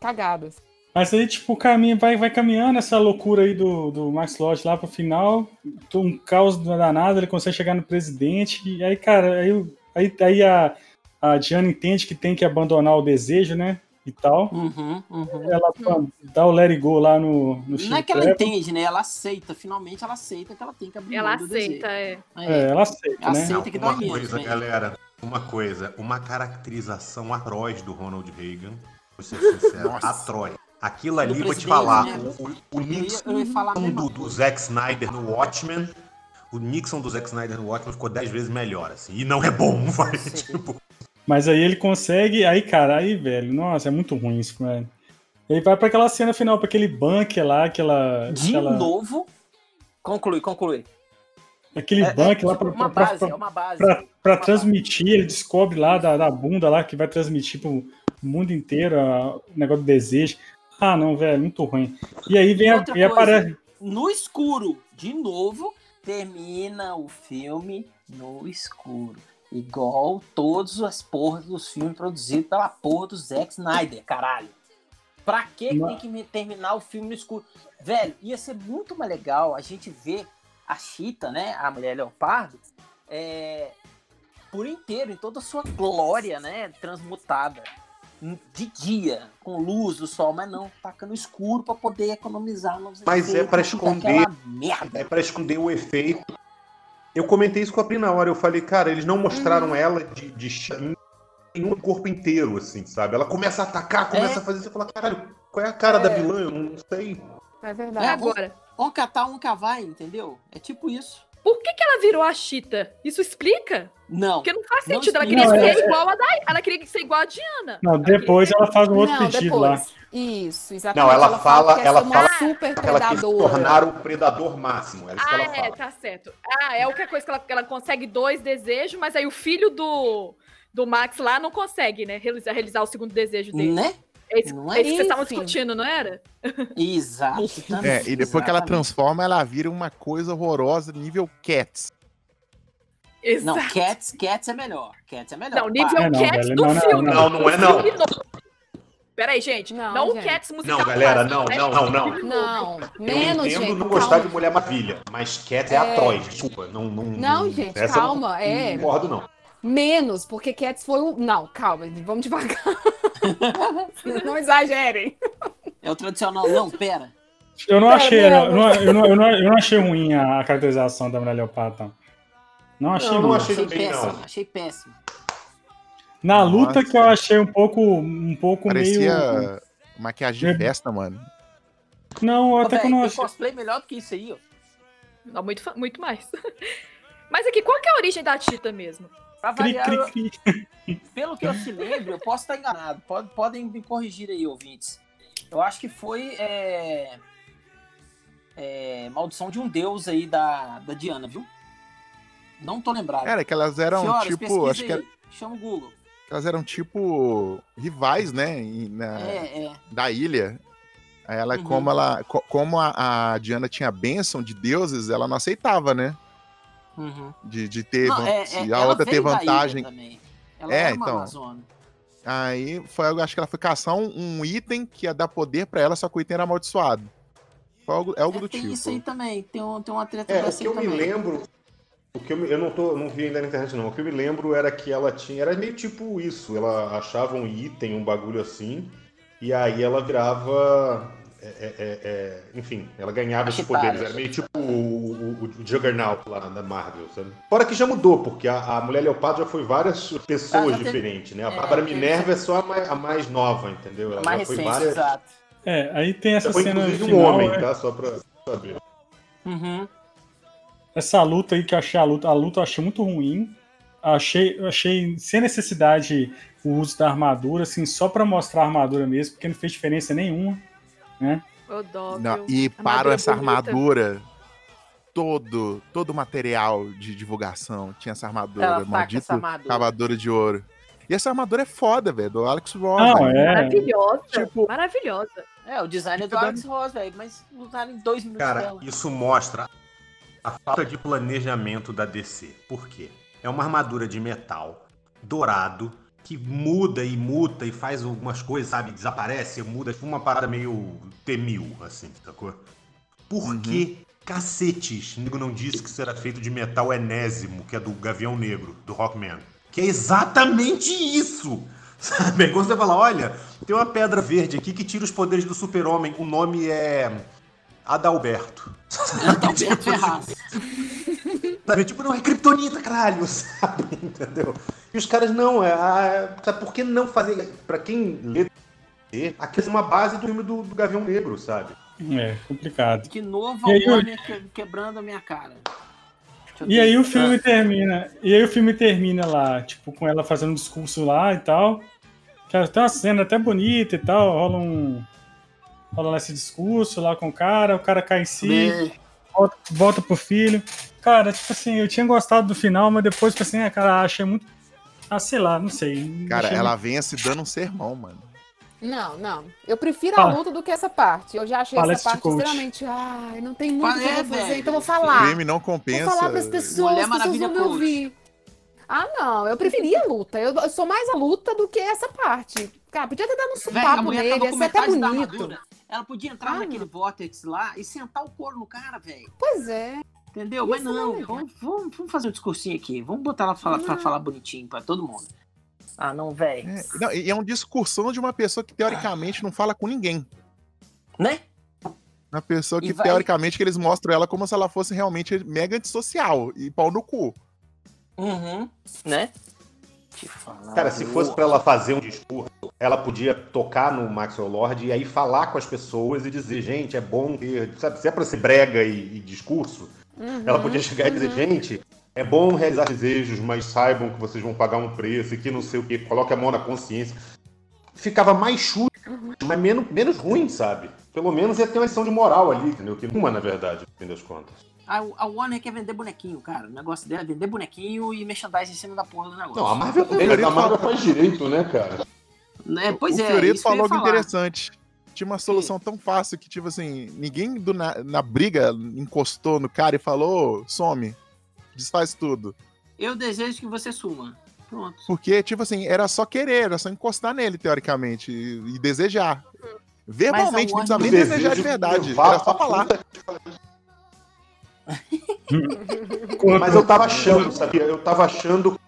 cagado. assim. Mas aí, tipo, o caminho vai, vai caminhando essa loucura aí do, do Max Lodge lá pro final. Um caos danado, ele consegue chegar no presidente. E aí, cara, aí, aí, aí a, a Diana entende que tem que abandonar o desejo, né? E tal. Uhum, uhum. Ela pô, dá o let it go lá no, no Não é que ela entende, né? Ela aceita. Finalmente ela aceita que ela tem que abrir Ela mão do desejo. aceita, é. É. É, ela aceita, né? Aceita Não, que menos, coisa, velho. galera. Uma coisa. Uma caracterização atroz do Ronald Reagan. Vou ser sincero. Nossa. atroz. Aquilo ali, vou te falar. né? O, o, o Eu ia, Nixon eu ia falar do, do. Zack Snyder no Watchmen. O Nixon do Zack Snyder no Watchmen ficou 10 vezes melhor, assim. E não é bom, *laughs* vai. Tipo, Mas aí ele consegue. Aí, cara, aí, velho, nossa, é muito ruim isso, velho. Ele vai pra aquela cena final, pra aquele bunker lá, aquela. De aquela... novo, Conclui, conclui. Aquele É, é banco lá tipo pra, uma pra- base, pra- é uma base. transmitir, ele descobre lá da, da bunda lá que vai transmitir pro mundo inteiro a- o negócio do desejo. Ah, não, velho, muito ruim. E aí vem a, e coisa. aparece. No escuro, de novo, termina o filme no escuro. Igual todas as porras dos filmes produzidos pela porra do Zack Snyder, caralho. Pra que tem que terminar o filme no escuro? Velho, ia ser muito mais legal a gente ver a Chita, né, a Mulher Leopardo, é, por inteiro, em toda a sua glória, né, transmutada. De dia, com luz do sol, mas não, taca no escuro pra poder economizar nos Mas é fica esconder-. É pra esconder o efeito. Eu comentei isso com a Pri na hora. Eu falei, cara, eles não mostraram ela de, de em um corpo inteiro, assim, sabe? Ela começa a atacar, começa É. a fazer isso. Eu falo, caralho, qual é a cara da É. vilã? Eu não sei. É É verdade. agora. Um catar, um cavar, entendeu? É tipo isso. Por que, que ela virou a Chita? Isso explica? Não. Porque não faz Não sentido. Ela explica. queria Não, ser é- igual a Diana. Ela queria ser igual a Diana. Não, depois ela faz um outro Não, pedido lá. depois. Isso, exatamente. Não, ela fala- que quer ela ser uma fala super Ela quis tornar o predador máximo. É isso que Ah, ela é, fala. tá certo. Ah, é outra coisa que ela, que ela consegue dois desejos, mas aí o filho do, do Max lá não consegue, né? Realizar, realizar o segundo desejo dele. Né? É isso, Não é é? isso que vocês estavam discutindo, não era? *laughs* Exato. É, e depois que ela transforma, ela vira uma coisa horrorosa, nível Cats. Não, Exato. Cats, Cats é melhor. Cats é melhor. Não, nível. É, não, Cats velho, do não, não, filme. não, não é, não. Peraí, gente. Não, Não, o gente. Cats musical. Não, galera, não, não, não, não. Não, Eu menos, entendo gente. não gostar de calma. Mulher Maravilha, mas Cat é, atroz, desculpa. Não, não, Não, gente, essa eu não- calma, é. Não concordo, não. Menos, porque Cats foi o. Não, calma, vamos devagar. *laughs* não exagerem. É o tradicional. Não, pera. Eu não É, achei, eu não, eu, não, eu, não, eu não achei ruim a caracterização da Mulher Leopardo, não. Achei Não, não ruim. achei Achei também, péssimo. não. Achei péssimo. Na luta Nossa. que eu achei um pouco, um pouco meio... Parecia maquiagem de festa, mano. Não, Ô, até que eu não achei. cosplay melhor do que isso aí, ó. Não, muito, muito mais. *laughs* Mas aqui, qual que é a origem da Tita mesmo? Pra Cri, variar, cri, cri. *laughs* pelo que eu se lembro, eu posso estar enganado. Pode- podem me corrigir aí, ouvintes. Eu acho que foi é, é, maldição de um deus aí da, da Diana, viu? Não tô lembrado. Era que elas eram Senhoras, tipo, pesquisa acho que aí. era- Chama o Google. elas eram tipo rivais, né, na- É, é. da ilha. Aí ela, Uhum. como ela, co- como a, a Diana tinha bênção de deuses, ela não aceitava, né, Uhum. de, de ter, Não, van- é, se é, a outra ter vantagem. É, era uma então. Amazona. Aí foi, algo- acho que ela foi caçar um, um item que ia dar poder pra ela, só que o item era amaldiçoado. Foi algo, é algo É, do tem tipo. isso aí também. Tem, um, tem uma treta É, o dessa que aí eu me lembro. O que eu, me- eu não, tô, não vi ainda na internet, não. O que eu me lembro era que ela tinha. Era meio tipo isso. Ela achava um item, um bagulho assim. E aí ela virava. é, é, é, é, enfim, ela ganhava esses poderes. Era meio tipo o, o, o Juggernaut lá da Marvel, sabe? Fora que já mudou, porque a, a Mulher Leopardo já foi várias Ah, pessoas teve- diferentes, né? A é, Bárbara Minerva é só a mais, a mais nova, entendeu? Ela Mais já foi recente, várias. exato. É, aí tem essa Já foi cena inclusive um final, homem, né? tá? Só pra saber. Uhum. essa luta aí que eu achei a luta, a luta eu achei muito ruim. Achei, eu achei sem necessidade o uso da armadura, assim, só pra mostrar a armadura mesmo, porque não fez diferença nenhuma. Ô, dó, Não, e para Armadura essa bonita. armadura, todo, todo o material de divulgação tinha essa armadura, Ela taca maldito essa armadura. cavadora de ouro. E essa armadura é foda, velho, do Alex Ross. Não, é. Maravilhosa. Tipo- Maravilhosa. É, o design é do Alex Ross, velho, mas usaram em dois minutos Cara, dela. isso mostra a falta de planejamento da DC. Por quê? É uma armadura de metal dourado que muda e muta e faz algumas coisas, sabe? Desaparece, muda, tipo uma parada meio T-1000, assim, sacou? Por Uhum. que cacetes? O nego não disse que isso era feito de metal enésimo, que é do Gavião Negro, do Rockman. Que é exatamente isso! *laughs* Sabe? Aí quando você fala, olha, tem uma pedra verde aqui que tira os poderes do super-homem, o nome é Adalberto. *laughs* Alberto Ferraz. Sabe? Tipo, não, é Kryptonita, caralho, *laughs* sabe? Entendeu? E os caras, não, é. é sabe por que não fazer? Pra quem lê, aqui é uma base do filme do, do Gavião Negro, sabe? É, complicado. De novo, aí, a Warner que- quebrando a minha cara. Eu E aí o filme termina. E aí o filme termina lá, tipo, com ela fazendo um discurso lá e tal. Que tem uma cena até bonita e tal, rola um. Rola esse discurso lá com o cara, o cara cai em si. volta, volta pro filho. Cara, tipo assim, eu tinha gostado do final, mas depois, tipo assim, ah, cara, achei muito. Ah, sei lá, não sei. Cara, ela vem se dando um sermão, mano. Não, não. Eu prefiro Fala. a luta do que essa parte. Eu já achei Fala essa parte coach. extremamente. Ai, não tem muito o que eu é, vou fazer, então eu vou O falar. crime não compensa. Vou falar pras pessoas, Mulher as pessoas vão me ouvir. Ah, não, eu preferia a luta. Eu, eu sou mais a luta do que essa parte. Cara, podia ter dado um supapo nele, ia ser até bonito. Ela podia entrar Ah, naquele vortex lá e sentar o couro no cara, velho. Pois é. Entendeu? Mas Isso não, não é vamos, vamos, vamos fazer um discursinho aqui. Vamos botar ela falar, pra Não. falar bonitinho pra todo mundo. Ah, não, velho. É, e é um discursão de uma pessoa que teoricamente não fala com ninguém. Né? Uma pessoa que, vai- teoricamente, que eles mostram ela como se ela fosse realmente mega antissocial e pau no cu. Uhum. Né? Cara, se fosse pra ela fazer um discurso, ela podia tocar no Maxwell Lord e aí falar com as pessoas e dizer, gente, é bom ter. Sabe, se é pra ser brega e, e discurso, Uhum, ela podia chegar e dizer, gente, é bom realizar desejos, mas saibam que vocês vão pagar um preço e que não sei o que, coloque a mão na consciência. Ficava mais chulo, mas menos, menos ruim, sabe? Pelo menos ia ter uma lição de moral ali, entendeu? Que uma, na verdade, no fim das contas. A, a Warner quer vender bonequinho, cara. O negócio dela é vender bonequinho e merchandising em cima da porra do negócio. Não, a Marvel, O Fiorito a Marvel faz direito, né, cara? Né? Pois o é, Fiorito eu ia falou algo interessante. Tinha uma solução tão fácil que, tipo assim, ninguém do na, na briga encostou no cara e falou, "Ô, some, desfaz tudo. Eu desejo que você suma. Pronto. Porque, tipo assim, era só querer, era só encostar nele, teoricamente, e, e desejar. Verbalmente, não precisava nem desejar de verdade. Era só falar. Mas eu tava achando, sabia? Eu tava achando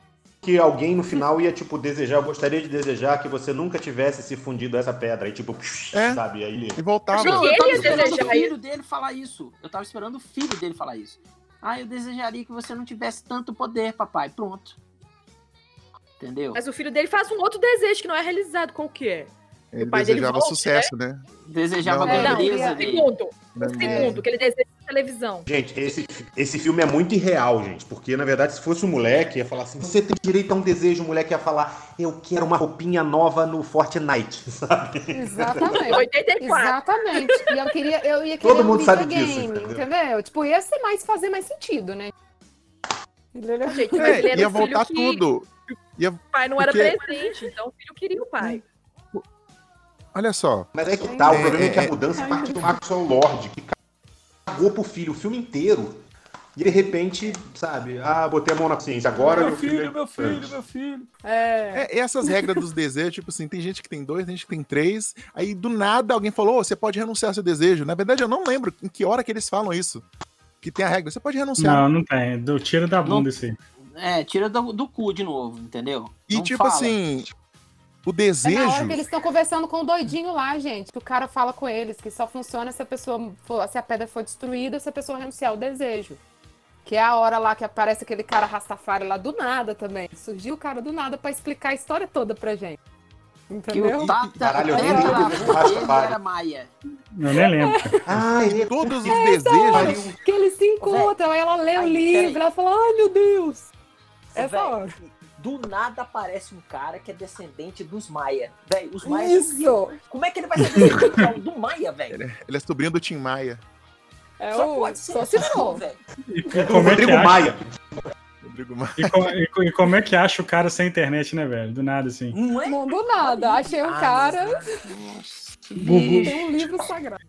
que alguém no final ia, tipo, desejar. Eu gostaria de desejar que você nunca tivesse se fundido a essa pedra. Aí, tipo, É. sabe? Aí ele. E voltava. Não, eu ele tava ia esperando o filho dele falar isso. Eu tava esperando o filho dele falar isso. Ah, eu desejaria que você não tivesse tanto poder, papai. Pronto. Entendeu? Mas o filho dele faz um outro desejo que não é realizado. Qual que é? Ele pai dele desejava volte, sucesso, né? Desejava Não, a não, beleza não. dele. Segundo. O segundo, que ele deseja televisão. Gente, esse, esse filme é muito irreal, gente. Porque, na verdade, se fosse um moleque, ia falar assim: você tem direito a um desejo. O moleque ia falar: eu quero uma roupinha nova no Fortnite, *laughs* sabe? Exatamente. 84. Exatamente. E eu queria, eu ia Todo querer mundo um sabe videogame, disso, entendeu? entendeu? Tipo, ia ser mais fazer mais sentido, né? Gente, É, ia voltar que tudo. Ia, o pai não era Porque- presente, então o filho queria o pai. Olha só. Mas é que tá, o É, problema é que é, a mudança parte do Maxwell Lord, que cagou pro filho o filme inteiro. E de repente, sabe, ah, botei a mão na consciência. Agora meu meu filho, é meu filho, meu filho. É. É, essas regras dos desejos, tipo assim, tem gente que tem dois, tem gente que tem três. Aí do nada alguém falou: "Ô, você pode renunciar ao seu desejo. Na verdade, eu não lembro em que hora que eles falam isso. Que tem a regra, você pode renunciar. Não, não tem. Do tiro da bunda Não. isso aí. É, tira do, do cu de novo, entendeu? e Não tipo fala. assim, o É desejo. na hora que eles estão conversando com o doidinho lá, gente. Que o cara fala com eles que só funciona se a pessoa for- se a pedra for destruída, se a pessoa renunciar ao desejo. Que é a hora lá que aparece aquele cara Rastafari lá do nada também. Surgiu o cara do nada pra explicar a história toda pra gente. Que Entendeu? o Tata, Caralho, eu o Tata, lembro o desse avô dele Rastafari. era Maia. Eu nem lembro. Ah, ele é Todos os hora desejos. Que eles se encontram, aí ela lê o livro, ela fala, ai meu Deus. Essa hora. Do nada aparece um cara que é descendente dos Maia. Véi, os Maia. Isso! Como é que ele vai ser descendente do Maia, velho? Ele é sobrinho do Tim Maia. É Só o... pode ser. Só se for. velho. E, e é Rodrigo acha, Maia. Rodrigo Maia. e, co- e co- e como é que acha o cara sem internet, né, velho? Do nada, assim. Não é? Não do nada. Achei um Ah, cara, Nossa, Gugu. tem um livro sagrado.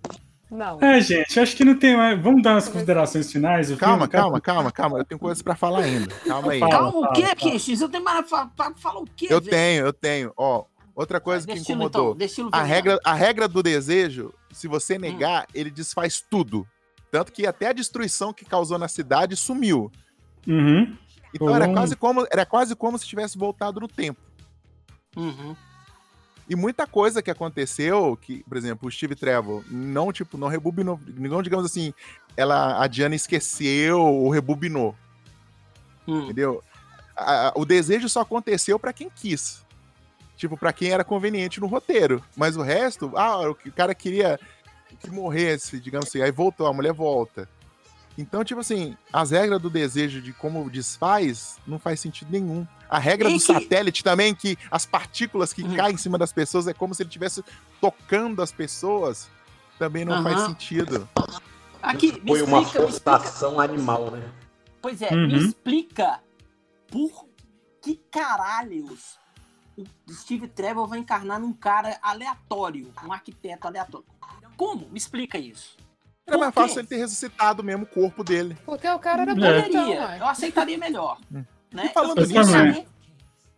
Não. É, gente, acho que não tem mais. Vamos dar umas considerações finais? O Calma, filme, calma, calma, calma. Eu tenho coisas pra falar ainda. Calma aí. Fala. Calma, o quê. Kish? Eu tenho mais pra, falar o quê, Eu velho? tenho, eu tenho. Ó, outra coisa que Destino, incomodou. então. A regra, a regra do desejo, se você negar, ele desfaz tudo. Tanto que até a destruição que causou na cidade sumiu. Uhum. Então era Hum. quase como, era quase como se tivesse voltado no tempo. Uhum. E muita coisa que aconteceu, que, por exemplo, o Steve Trevor não, tipo, não rebobinou, não, digamos assim, ela, a Diana esqueceu ou rebobinou, Hum. entendeu? A- a- o desejo só aconteceu pra quem quis. Tipo, pra quem era conveniente no roteiro. Mas o resto, ah, o cara queria que morresse, digamos assim, aí voltou, a mulher volta. Então, tipo assim, as regras do desejo de como desfaz não faz sentido nenhum. A regra E do que- satélite também, que as partículas que Uhum. caem em cima das pessoas é como se ele estivesse tocando as pessoas, também não faz Aham. sentido. Aqui, me Foi uma explica, explica. forçação animal, né? Pois é, Uhum. me explica por que caralhos o Steve Trevor vai encarnar num cara aleatório, um arquiteto aleatório. Como? Me explica isso. Era Por mais fácil ele ter ressuscitado mesmo o corpo dele. Porque o cara era É. bonitão, Poderia, ué. eu aceitaria melhor. *laughs* Né? E falando Eu nisso,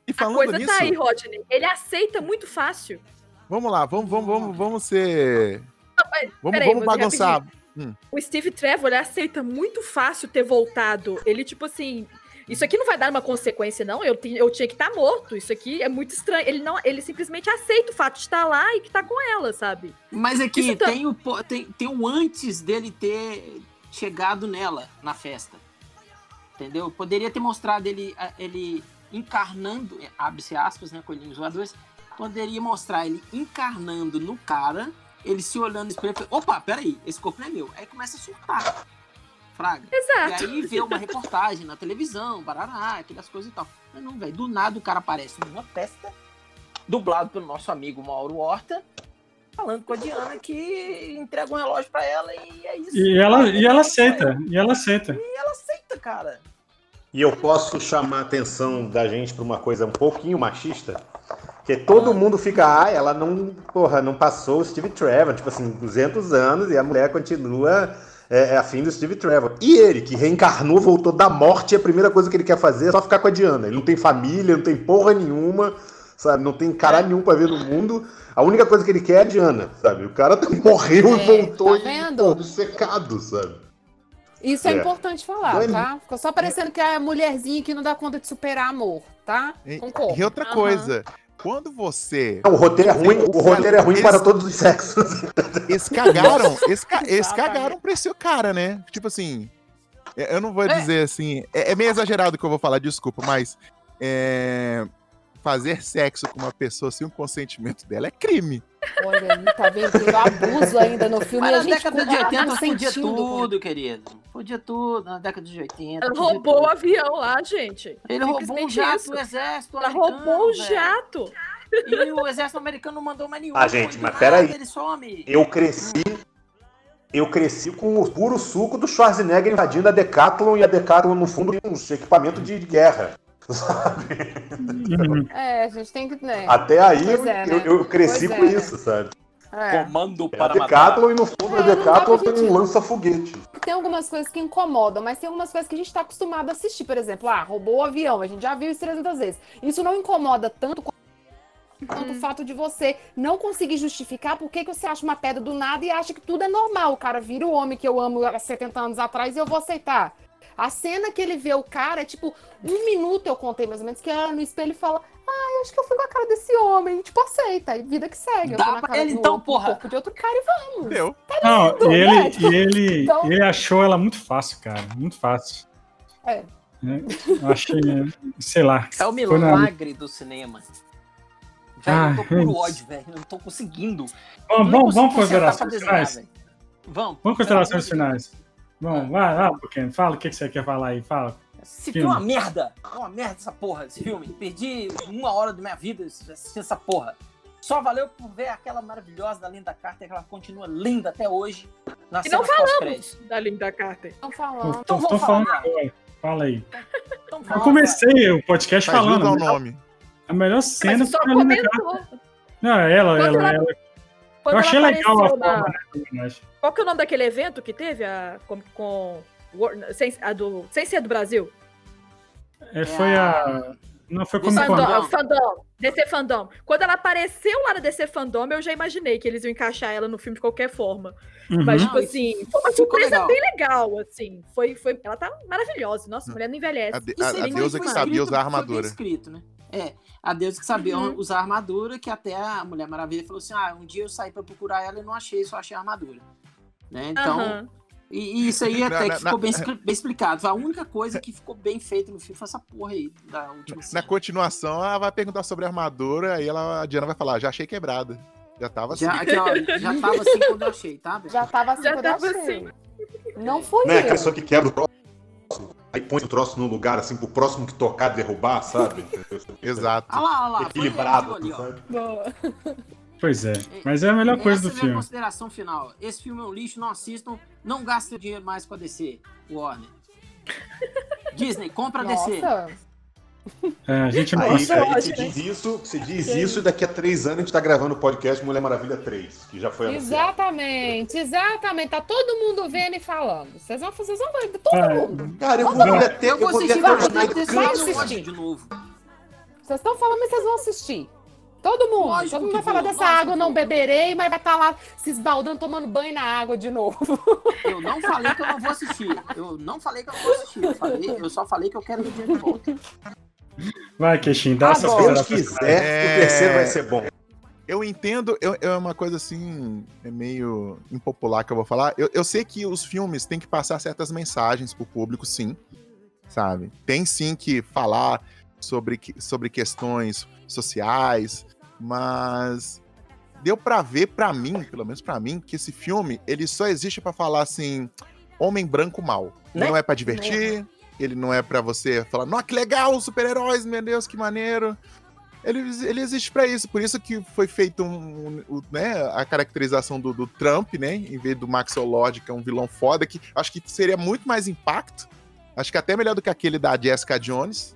E A falando coisa nisso, tá aí, Rodney. Ele aceita muito fácil. vamos lá, vamos, vamos, vamos, vamos ser. Vamos, peraí, vamos bagunçar. O Steve Trevor, ele aceita muito fácil ter voltado. Ele, tipo assim. Isso aqui não vai dar uma consequência, não. Eu, eu tinha que estar morto. Isso aqui é muito estranho. Ele não, ele simplesmente aceita o fato de estar lá e que tá com ela, sabe? Mas aqui Isso tá- tem, o, tem, tem o antes dele ter chegado nela na festa. Entendeu? Poderia ter mostrado ele, ele encarnando, abre-se aspas, né, coelhinhos voadores. Poderia mostrar ele encarnando no cara, ele se olhando no espelho e opa, peraí, esse corpo não é meu. Aí começa a surtar. Fraga. Exato. E aí vê uma reportagem na televisão, barará, aquelas coisas e tal. Mas não, velho, do nada o cara aparece numa festa, dublado pelo nosso amigo Mauro Horta, falando com a Diana que entrega um relógio pra ela e é isso. E ela, e ela Ela aceita, e ela aceita. aceita, cara. E eu posso chamar a atenção da gente pra uma coisa um pouquinho machista? Que todo mundo fica, ah, ela não, porra, não passou o Steve Trevor, tipo assim, 200 anos e a mulher continua é, é afim do Steve Trevor. E ele, que reencarnou, voltou da morte, e a primeira coisa que ele quer fazer é só ficar com a Diana. Ele não tem família, não tem porra nenhuma, sabe? Não tem caralho nenhum pra ver no mundo. A única coisa que ele quer é a Diana, sabe? O cara *laughs* morreu É, e voltou tá e, vendo? pô, secado, sabe? Isso é, É. importante falar, é- tá? Ficou só parecendo que é a mulherzinha que não dá conta de superar amor, tá? E, Concordo. e outra Aham. coisa, quando você. Não, o roteiro é ruim, o roteiro é ruim para todos os sexos. Eles cagaram, eles, cagaram pra esse cara, né? Tipo assim. é- Eu não vou É. dizer assim. É, é meio exagerado o que eu vou falar, desculpa, mas. é, fazer sexo com uma pessoa sem o consentimento dela é crime. Olha aí, tá vendo? Abuso ainda no filme. Mas a na gente década de continua 80 podia sentindo. tudo, querido. Podia tudo, na década de 80. Ela podia roubou o avião lá, gente. Ele roubou um jato isso. do exército Ela roubou o velho. jato. E o exército americano não mandou mais nenhum. Ah, gente, mas peraí. Ele some. Eu cresci. Eu cresci com o puro suco do Schwarzenegger invadindo a Decathlon e a Decathlon, no fundo, tem uns equipamentos de guerra. Uhum. É, a gente tem que. Né? Até aí eu, é, né? eu- eu cresci Pois com é. isso, sabe? É. Comando É a para matar. Decathlon e no fundo a É, Decathlon tem gente- um lança-foguete. Tem algumas coisas que incomodam, mas tem algumas coisas que a gente tá acostumado a assistir. Por exemplo, ah, roubou o avião, a gente já viu isso 300 vezes. Isso não incomoda tanto quanto o fato de você não conseguir justificar por que, que você acha uma pedra do nada e acha que tudo é normal. O cara vira o homem que eu amo há 70 anos atrás e eu vou aceitar. A cena que ele vê o cara é tipo, um minuto eu contei mais ou menos, que ela no espelho e fala: Ah, eu acho que eu fui com a cara desse homem. Tipo, aceita. E vida que segue. Eu Dá tô na pra cara ele, do- então, do porra. corpo de outro cara e vamos. Deu. Não, lindo, e né? ele, Tipo, e ele, então- ele achou ela muito fácil, cara. Muito fácil. É. Né? Eu achei, sei lá. É o milagre do cinema. Velho, Ah, eu tô puro isso. ódio, velho. Eu não tô conseguindo. Vamos, não vamos, vamos considerações finais. Vamos. Vamos considerações amor de finais. Vamos, vai lá, Buqueno. Fala o que que você quer falar aí. Fala. Esse Filme. filme é uma merda. É uma merda essa porra, esse filme. Perdi uma hora da minha vida assistindo essa porra. Só valeu por ver aquela maravilhosa da Linda Carter, que ela continua linda até hoje. Na E não pós-crédito. Da Linda Carter. Estão falando. Então Tô vamos falando falar. agora. Fala aí. Então Eu fala, comecei o podcast Mas falando. o a melhor- nome. A melhor cena Mas você só foi a Linda Carter. Não, ela, ela, ela- ela. Quando Eu achei ela legal a apareceu na- forma, né. Qual que é o nome daquele evento que teve? A, com, com War- sem, a do, sem ser do Brasil? É, foi a. Não foi como Fandom. quando. Fandom, Fandom. DC Fandom. Quando ela apareceu lá na DC Fandom, eu já imaginei que eles iam encaixar ela no filme de qualquer forma. Uhum. Mas, tipo assim, foi uma surpresa legal. bem legal, assim. Foi, foi, ela tá maravilhosa. Nossa, a mulher não envelhece. A, de- a- a deusa que sabia usar a foi bem armadura. escrito, né? É, a deusa que sabia Uhum. usar a armadura, que até a Mulher Maravilha falou assim: ah, um dia eu saí pra procurar ela e não achei, só achei a armadura. Né? Então, Aham. e, e isso aí até Na- que na- ficou na- bem, expli- bem explicado. A única coisa que ficou bem feita no filme foi essa porra aí da última Na cena. continuação, ela vai perguntar sobre a armadura, aí ela, a Diana vai falar, já achei quebrada. Já tava assim. Já, aqui, ó, já tava assim *laughs* quando eu achei, tá? Já tava assim Já quando eu achei. Não foi Não é eu. aquela pessoa que quebra o troço, aí põe o troço no lugar, assim, pro próximo que tocar derrubar, sabe? *laughs* Exato. Ah lá, ah lá. Equilibrado, ali, ó. sabe? Boa. Pois é. Mas é a melhor coisa do Essa é filme. consideração final. Esse filme é um lixo, não assistam. Não gasta dinheiro mais com a DC, Warner. *laughs* Disney, compra a DC. É, a gente não Aí, consegue. aí você ótimo, diz isso, você diz isso e daqui a três anos a gente tá gravando o podcast Mulher Maravilha 3, que já foi anunciado. exatamente, exatamente. Tá todo mundo vendo e falando. Vocês vão fazer, vocês vão ver, todo Ah, mundo. Cara, eu vou ver até, Eu vou assistir, vai o vai assistir. de novo. Vocês estão falando, mas vocês vão assistir. Todo mundo. Lógico todo mundo vai falar vou, dessa água, que não beberei, mas vai estar lá se esbaldando, tomando banho na água de novo. *laughs* Eu não falei que eu não vou assistir. Eu não falei que eu não vou assistir. Eu, falei, eu só falei que eu quero ver dinheiro de volta. Vai, Queixinho, dá Ah, essas bom. Se Deus considerações. quiser, É. o terceiro vai ser bom. Eu entendo, eu- é uma coisa assim, é meio impopular que eu vou falar. Eu, eu sei que os filmes têm que passar certas mensagens pro público, sim, sabe? Tem sim que falar sobre, sobre questões sociais, mas deu pra ver pra mim, pelo menos pra mim, que esse filme, ele só existe pra falar assim, homem branco mal. Né? Não é pra divertir, ele não é pra você falar, nossa, que legal, super-heróis, meu Deus, que maneiro. Ele, ele existe pra isso, por isso que foi feito um, um- né, a caracterização do, do Trump, né, em vez do Maxwell Lord, que é um vilão foda, que acho que seria muito mais impacto, acho que até melhor do que aquele da Jessica Jones,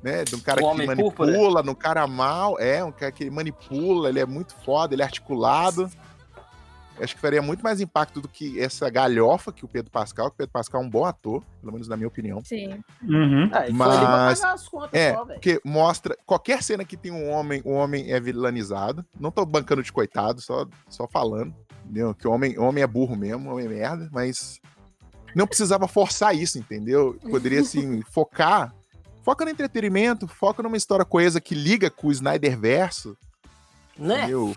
né, de um cara O que manipula, Púrpura. no cara mal, é, um cara que manipula, ele é muito foda, ele é articulado. Acho que faria muito mais impacto do que essa galhofa que o Pedro Pascal, que o Pedro Pascal é um bom ator, pelo menos na minha opinião. Sim. Uhum. É, Mas- É, só, velho. porque mostra qualquer cena que tem um homem, o homem é vilanizado. Não tô bancando de coitado, só, só falando. Entendeu? Que o homem, o homem é burro mesmo, o homem é merda, mas não precisava forçar isso, entendeu? Poderia assim *laughs* focar, foca no entretenimento, foca numa história coesa que liga com o Snyder verso, Né? entendeu?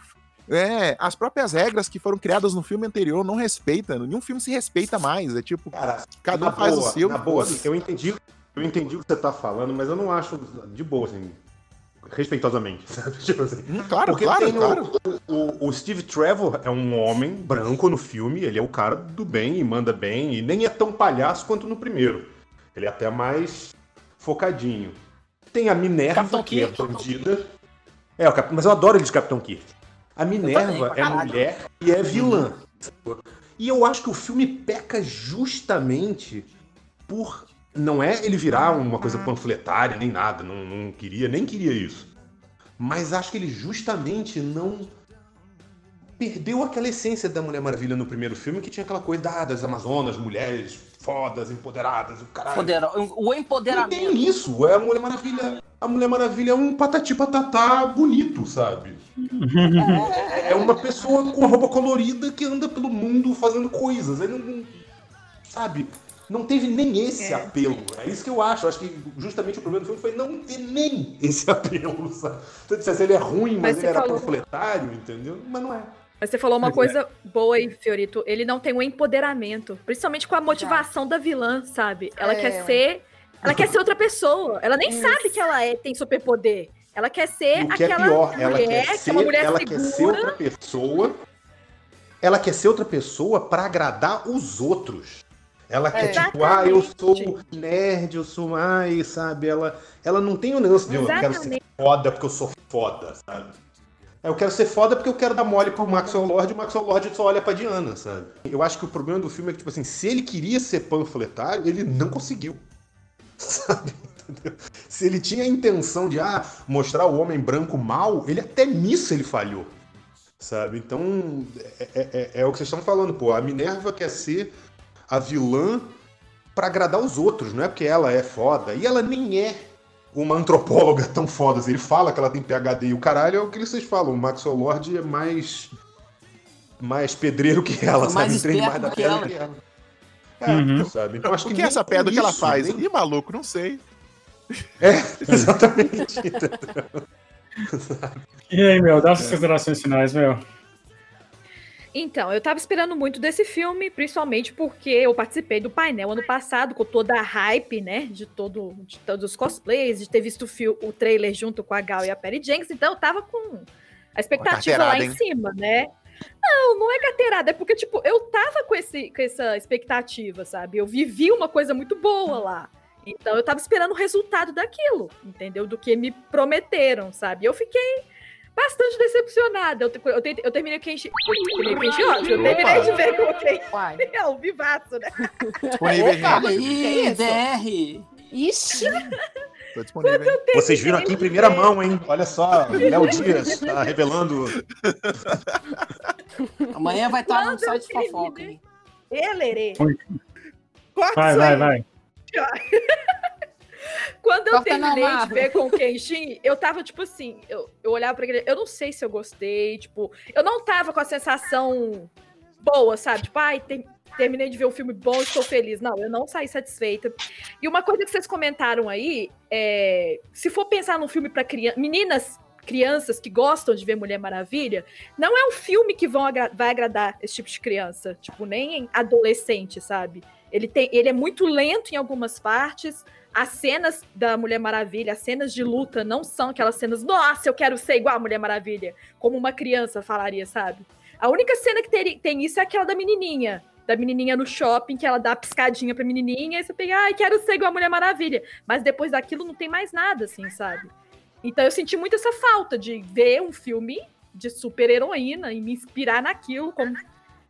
É, as próprias regras que foram criadas no filme anterior não respeitam, nenhum filme se respeita mais, é tipo, Cara, cada um faz boa, o seu. Na boa, eu entendi, eu entendi o que você tá falando, mas eu não acho de boa, assim, respeitosamente, *laughs* sabe? Tipo assim. Hum, claro, Porque claro, tem o- claro. O, o Steve Trevor é um homem branco no filme, ele é o cara do bem e manda bem, e nem é tão palhaço quanto no primeiro. Ele é até mais focadinho. Tem a Minerva, Capitão que é Kirk. bandida. É, o Cap- mas eu adoro ele de Capitão Kirk. A Minerva é mulher e é vilã. E eu acho que o filme peca justamente por. Não é ele virar uma coisa panfletária, nem nada, não, não queria, nem queria isso. Mas acho que ele justamente não perdeu aquela essência da Mulher Maravilha no primeiro filme, que tinha aquela coisa ah, das Amazonas, mulheres fodas, empoderadas, o caralho. Empodera- O Não empoderamento. tem isso, é a Mulher Maravilha. A Mulher Maravilha é um patati patatá bonito, sabe? É, é uma pessoa com roupa colorida que anda pelo mundo fazendo coisas. Ele não, sabe? Não teve nem esse apelo. É isso que eu acho. Eu acho que justamente o problema do filme foi não ter nem esse *laughs* apelo, sabe? Se eu dissesse ele é ruim, mas, Mas ele era falou- panfletário, entendeu? Mas não é. Mas você falou uma Pois coisa boa aí, Fiorito. Ele não tem um empoderamento. Principalmente com a motivação da vilã, sabe? Ela É. quer ser. Ela quer ser outra pessoa. Ela nem Isso. sabe que ela é, tem superpoder. Ela quer ser o que é aquela pior, ela mulher, quer que ser, é uma mulher ela segura. quer ser outra pessoa. Ela quer ser outra pessoa pra agradar os outros. Ela quer É. tipo, ah, eu sou nerd, eu sou mais, sabe? Ela, ela não tem o lance de eu quero ser foda porque eu sou foda, sabe? Eu quero ser foda porque eu quero dar mole pro Maxwell Lord e o Maxwell Lord só olha pra Diana, sabe? Eu acho que o problema do filme é que, tipo assim, se ele queria ser panfletário, ele não conseguiu. *laughs* Sabe? Entendeu? Se ele tinha a intenção de ah, mostrar o homem branco mal, ele até nisso ele falhou. Sabe? Então, é, é- é- é o que vocês estão falando, pô. A Minerva quer ser a vilã pra agradar os outros, não é porque ela é foda. E ela nem é uma antropóloga tão foda. assim. Ele fala que ela tem PHD e o caralho é o que vocês falam. O Maxwell Lord é mais. mais pedreiro que ela, Mais sabe? Entende mais da que pedra ela. que ela. É, Uhum. sabe? Então acho O que que é essa pedra que ela faz? nem- Ih, maluco, não sei. É, *laughs* exatamente. E aí, meu, dá suas considerações finais, meu. Então, eu tava esperando muito desse filme, principalmente porque eu participei do painel ano passado, com toda a hype, né? De, todo, de todos os cosplays, de ter visto o, fil- o trailer junto com a Gal e a Perry Jenks, então eu tava com a expectativa lá em hein? cima, né? Não, não é carteirada, é porque, tipo, eu tava com, esse, com essa expectativa, sabe? Eu vivi uma coisa muito boa lá. Então eu tava esperando o resultado daquilo, entendeu? Do que me prometeram, sabe? Eu fiquei bastante decepcionada. Eu, eu, eu terminei o Kenshi. Eu terminei o Kenshi, ó, eu terminei de ver com. Uai. *laughs* É o vivaço, né? Disponível, Opa! aí, Que? DR. Ixi, Tô disponível. Vocês viram aqui em primeira mão, hein? Olha só, Léo Dias tá revelando. Amanhã vai estar no site terminei- fofoca? Elerê. Corta Vai, vai, vai. *laughs* Quando eu Corta terminei de ver com o Kenshin, eu tava tipo assim, eu, eu olhava pra ele, eu não sei se eu gostei, tipo, eu não tava com a sensação boa, sabe? Tipo, ai, tem- terminei de ver um filme bom, estou feliz. Não, eu não saí satisfeita. E uma coisa que vocês comentaram aí, é, se for pensar num filme pra criança, meninas, crianças que gostam de ver Mulher Maravilha, não é um filme que vão agra- vai agradar esse tipo de criança, tipo, nem adolescente, sabe? Ele, tem, ele é muito lento em algumas partes, as cenas da Mulher Maravilha, as cenas de luta não são aquelas cenas, nossa, eu quero ser igual a Mulher Maravilha, como uma criança falaria, sabe? A única cena que tem, tem isso é aquela da menininha, da menininha no shopping, que ela dá a piscadinha pra menininha, e você pega, ai, quero ser igual a Mulher Maravilha. Mas depois daquilo não tem mais nada, assim, sabe? Então eu senti muito essa falta de ver um filme de super-heroína e me inspirar naquilo, como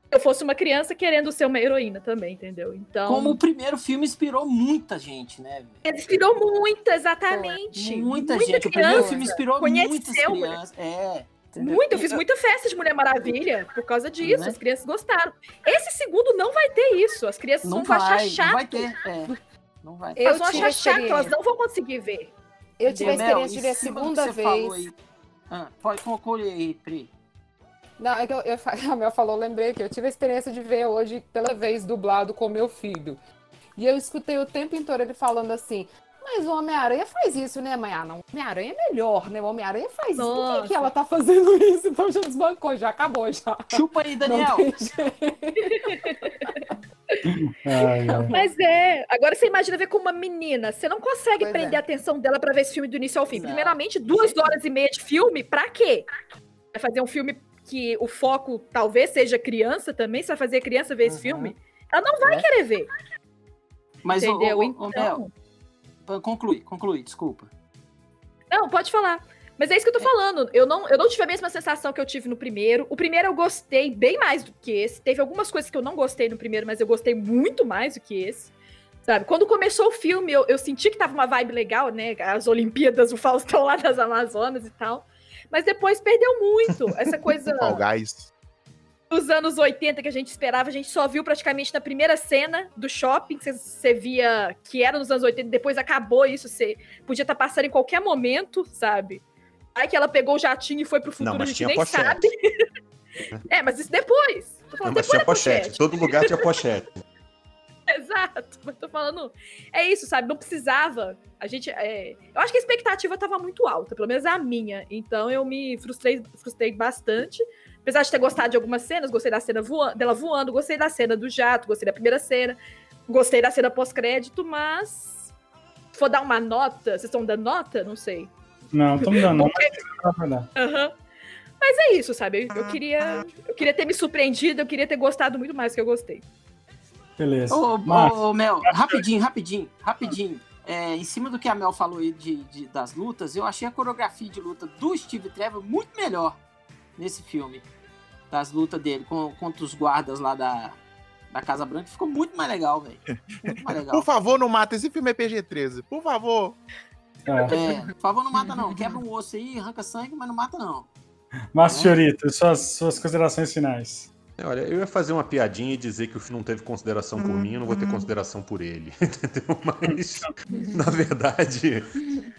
eu fosse uma criança querendo ser uma heroína também, entendeu? Então. Como o primeiro filme inspirou muita gente, né? velho? Inspirou muito, exatamente. Muita, gente. O primeiro criança filme inspirou conheceu muitas crianças. É. entendeu? Muito, eu fiz E- muita festa de Mulher Maravilha por causa disso. Né? As crianças gostaram. Esse segundo não vai ter isso. As crianças Não vão achar vai, chato. não vai ter. É. Não vai. Eu Elas vão achar chato, elas não vão conseguir ver. eu tive a experiência de ver a segunda vez. Ah, pode concluir aí, Pri. Não, é que eu, eu, *laughs* a Mel falou, lembrei que eu tive a experiência de ver hoje pela vez dublado com meu filho. E eu escutei o tempo inteiro ele falando assim. Mas o Homem-Aranha faz isso, né, mãe? Ah, não. O Homem-Aranha é melhor, né? O Homem-Aranha faz isso. Por que, que ela tá fazendo *laughs* isso? Então já desbancou, já acabou, já. Chupa aí, Daniel. *laughs* Ai, ai. Mas é. Agora você imagina ver com uma menina. Você não consegue Pois prender é. a atenção dela pra ver esse filme do início ao fim. Não. Primeiramente, duas horas e meia de filme, pra quê? Vai fazer um filme que o foco talvez seja criança também. Você vai fazer a criança ver esse Uhum. filme? Ela não vai É. querer ver. Mas, entendeu? ô, ô, então. Mel, conclui, conclui, desculpa. Não, pode falar. Mas é isso que eu tô falando. Eu não, eu não tive a mesma sensação que eu tive no primeiro. O primeiro eu gostei bem mais do que esse. Teve algumas coisas que eu não gostei no primeiro, mas eu gostei muito mais do que esse. Sabe? Quando começou o filme, eu, eu senti que tava uma vibe legal, né? As Olimpíadas, o Faustão lá das Amazonas e tal. Mas depois perdeu muito. Essa coisa *laughs* Fall Guys. dos anos 80 que a gente esperava, a gente só viu praticamente na primeira cena do shopping, que você via que era nos anos 80, depois acabou isso, você podia estar passando em qualquer momento, sabe? Aí que ela pegou o jatinho e foi pro futuro, Não, a mas gente tinha nem pochete. sabe. *laughs* é, mas isso depois. Não, mas depois tinha da pochete. Todo lugar tinha pochete. *laughs* Exato, mas tô falando. É isso, sabe? Não precisava. A gente. é, Eu acho que a expectativa tava muito alta, pelo menos a minha. Então eu me frustrei, frustrei bastante. Apesar de ter gostado de algumas cenas, gostei da cena voa- dela voando, gostei da cena do jato, gostei da primeira cena, gostei da cena pós-crédito, mas. Se for dar uma nota, vocês estão dando nota? Não sei. Não, tô me dando, dar. Aham. Mas é isso, sabe? Eu, eu queria. Eu queria ter me surpreendido, eu queria ter gostado muito mais do que eu gostei. Beleza. Ô, Marcos, ô, Mel, rapidinho, rapidinho, rapidinho. É, em cima do que a Mel falou aí de, de- das lutas, eu achei a coreografia de luta do Steve Trevor muito melhor nesse filme. Das lutas dele com, contra os guardas lá da, da Casa Branca. Ficou muito mais legal, velho. Muito mais legal. Por favor, não mata. Esse filme é PG-13. Por favor. é. É, por favor, não mata não. Quebra um osso aí, arranca sangue, mas não mata não. Márcio Fiorito, suas, suas considerações finais. É, Olha, eu ia fazer uma piadinha e dizer que o filme não teve consideração por mim, eu não vou ter consideração por ele, *laughs* entendeu? Mas, na verdade,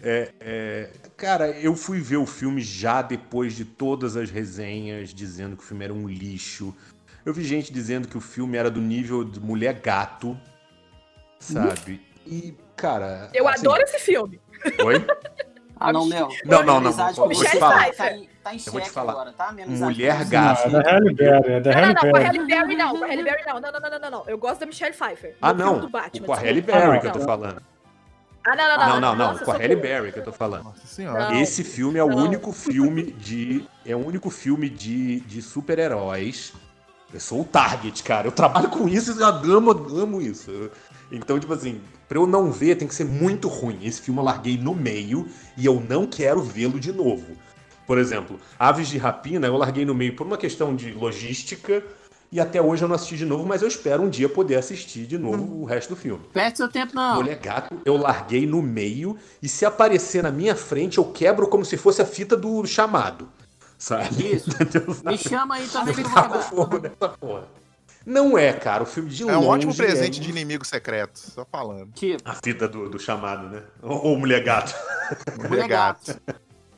é, é, cara, eu fui ver o filme já depois de todas as resenhas dizendo que o filme era um lixo. Eu vi gente dizendo que o filme era do nível de Mulher Gato, sabe? E, cara. Eu assim, adoro esse filme. Oi? *laughs* Ah, não, Mel. Não, não, não, amizade vou te falar. Tá em, tá em Eu vou te xeque falar. agora, tá? Minha amizade Mulher. Gato. Não, é da Halle Berry, é da Não, não, Halle não, com a. Halle Berry não, com a Halle Berry não. Não, não, não, não, não, não. Eu gosto da Michelle Pfeiffer. Ah, não. Do Batman, Com a Halle. Berry que eu tô não. falando. Ah, não, não, não. Não, não, não. Nossa, Com a Halle. Berry que eu tô falando. Nossa senhora. Não. Esse filme é o Não. único filme de. É o único filme de, de super-heróis. Eu sou o target, cara. Eu trabalho com isso e eu amo, amo isso. Eu- Então, tipo assim, pra eu não ver, tem que ser muito ruim. Esse filme eu larguei no meio e eu não quero vê-lo de novo. Por exemplo, Aves de Rapina eu larguei no meio por uma questão de logística e até hoje eu não assisti de novo, mas eu espero um dia poder assistir de novo o resto do filme. Perde seu tempo, não. Mulher Gato eu larguei no meio e se aparecer na minha frente eu quebro como se fosse a fita do chamado. Sabe? Isso. *laughs* Me chama aí também que eu vou levar. fogo nessa porra. Não é, cara. O filme de É um ótimo longe presente é de inimigo secreto, só falando. Tipo, A fita do, do chamado, né? Ou, ou Mulher Gato. *laughs* Mulher gato.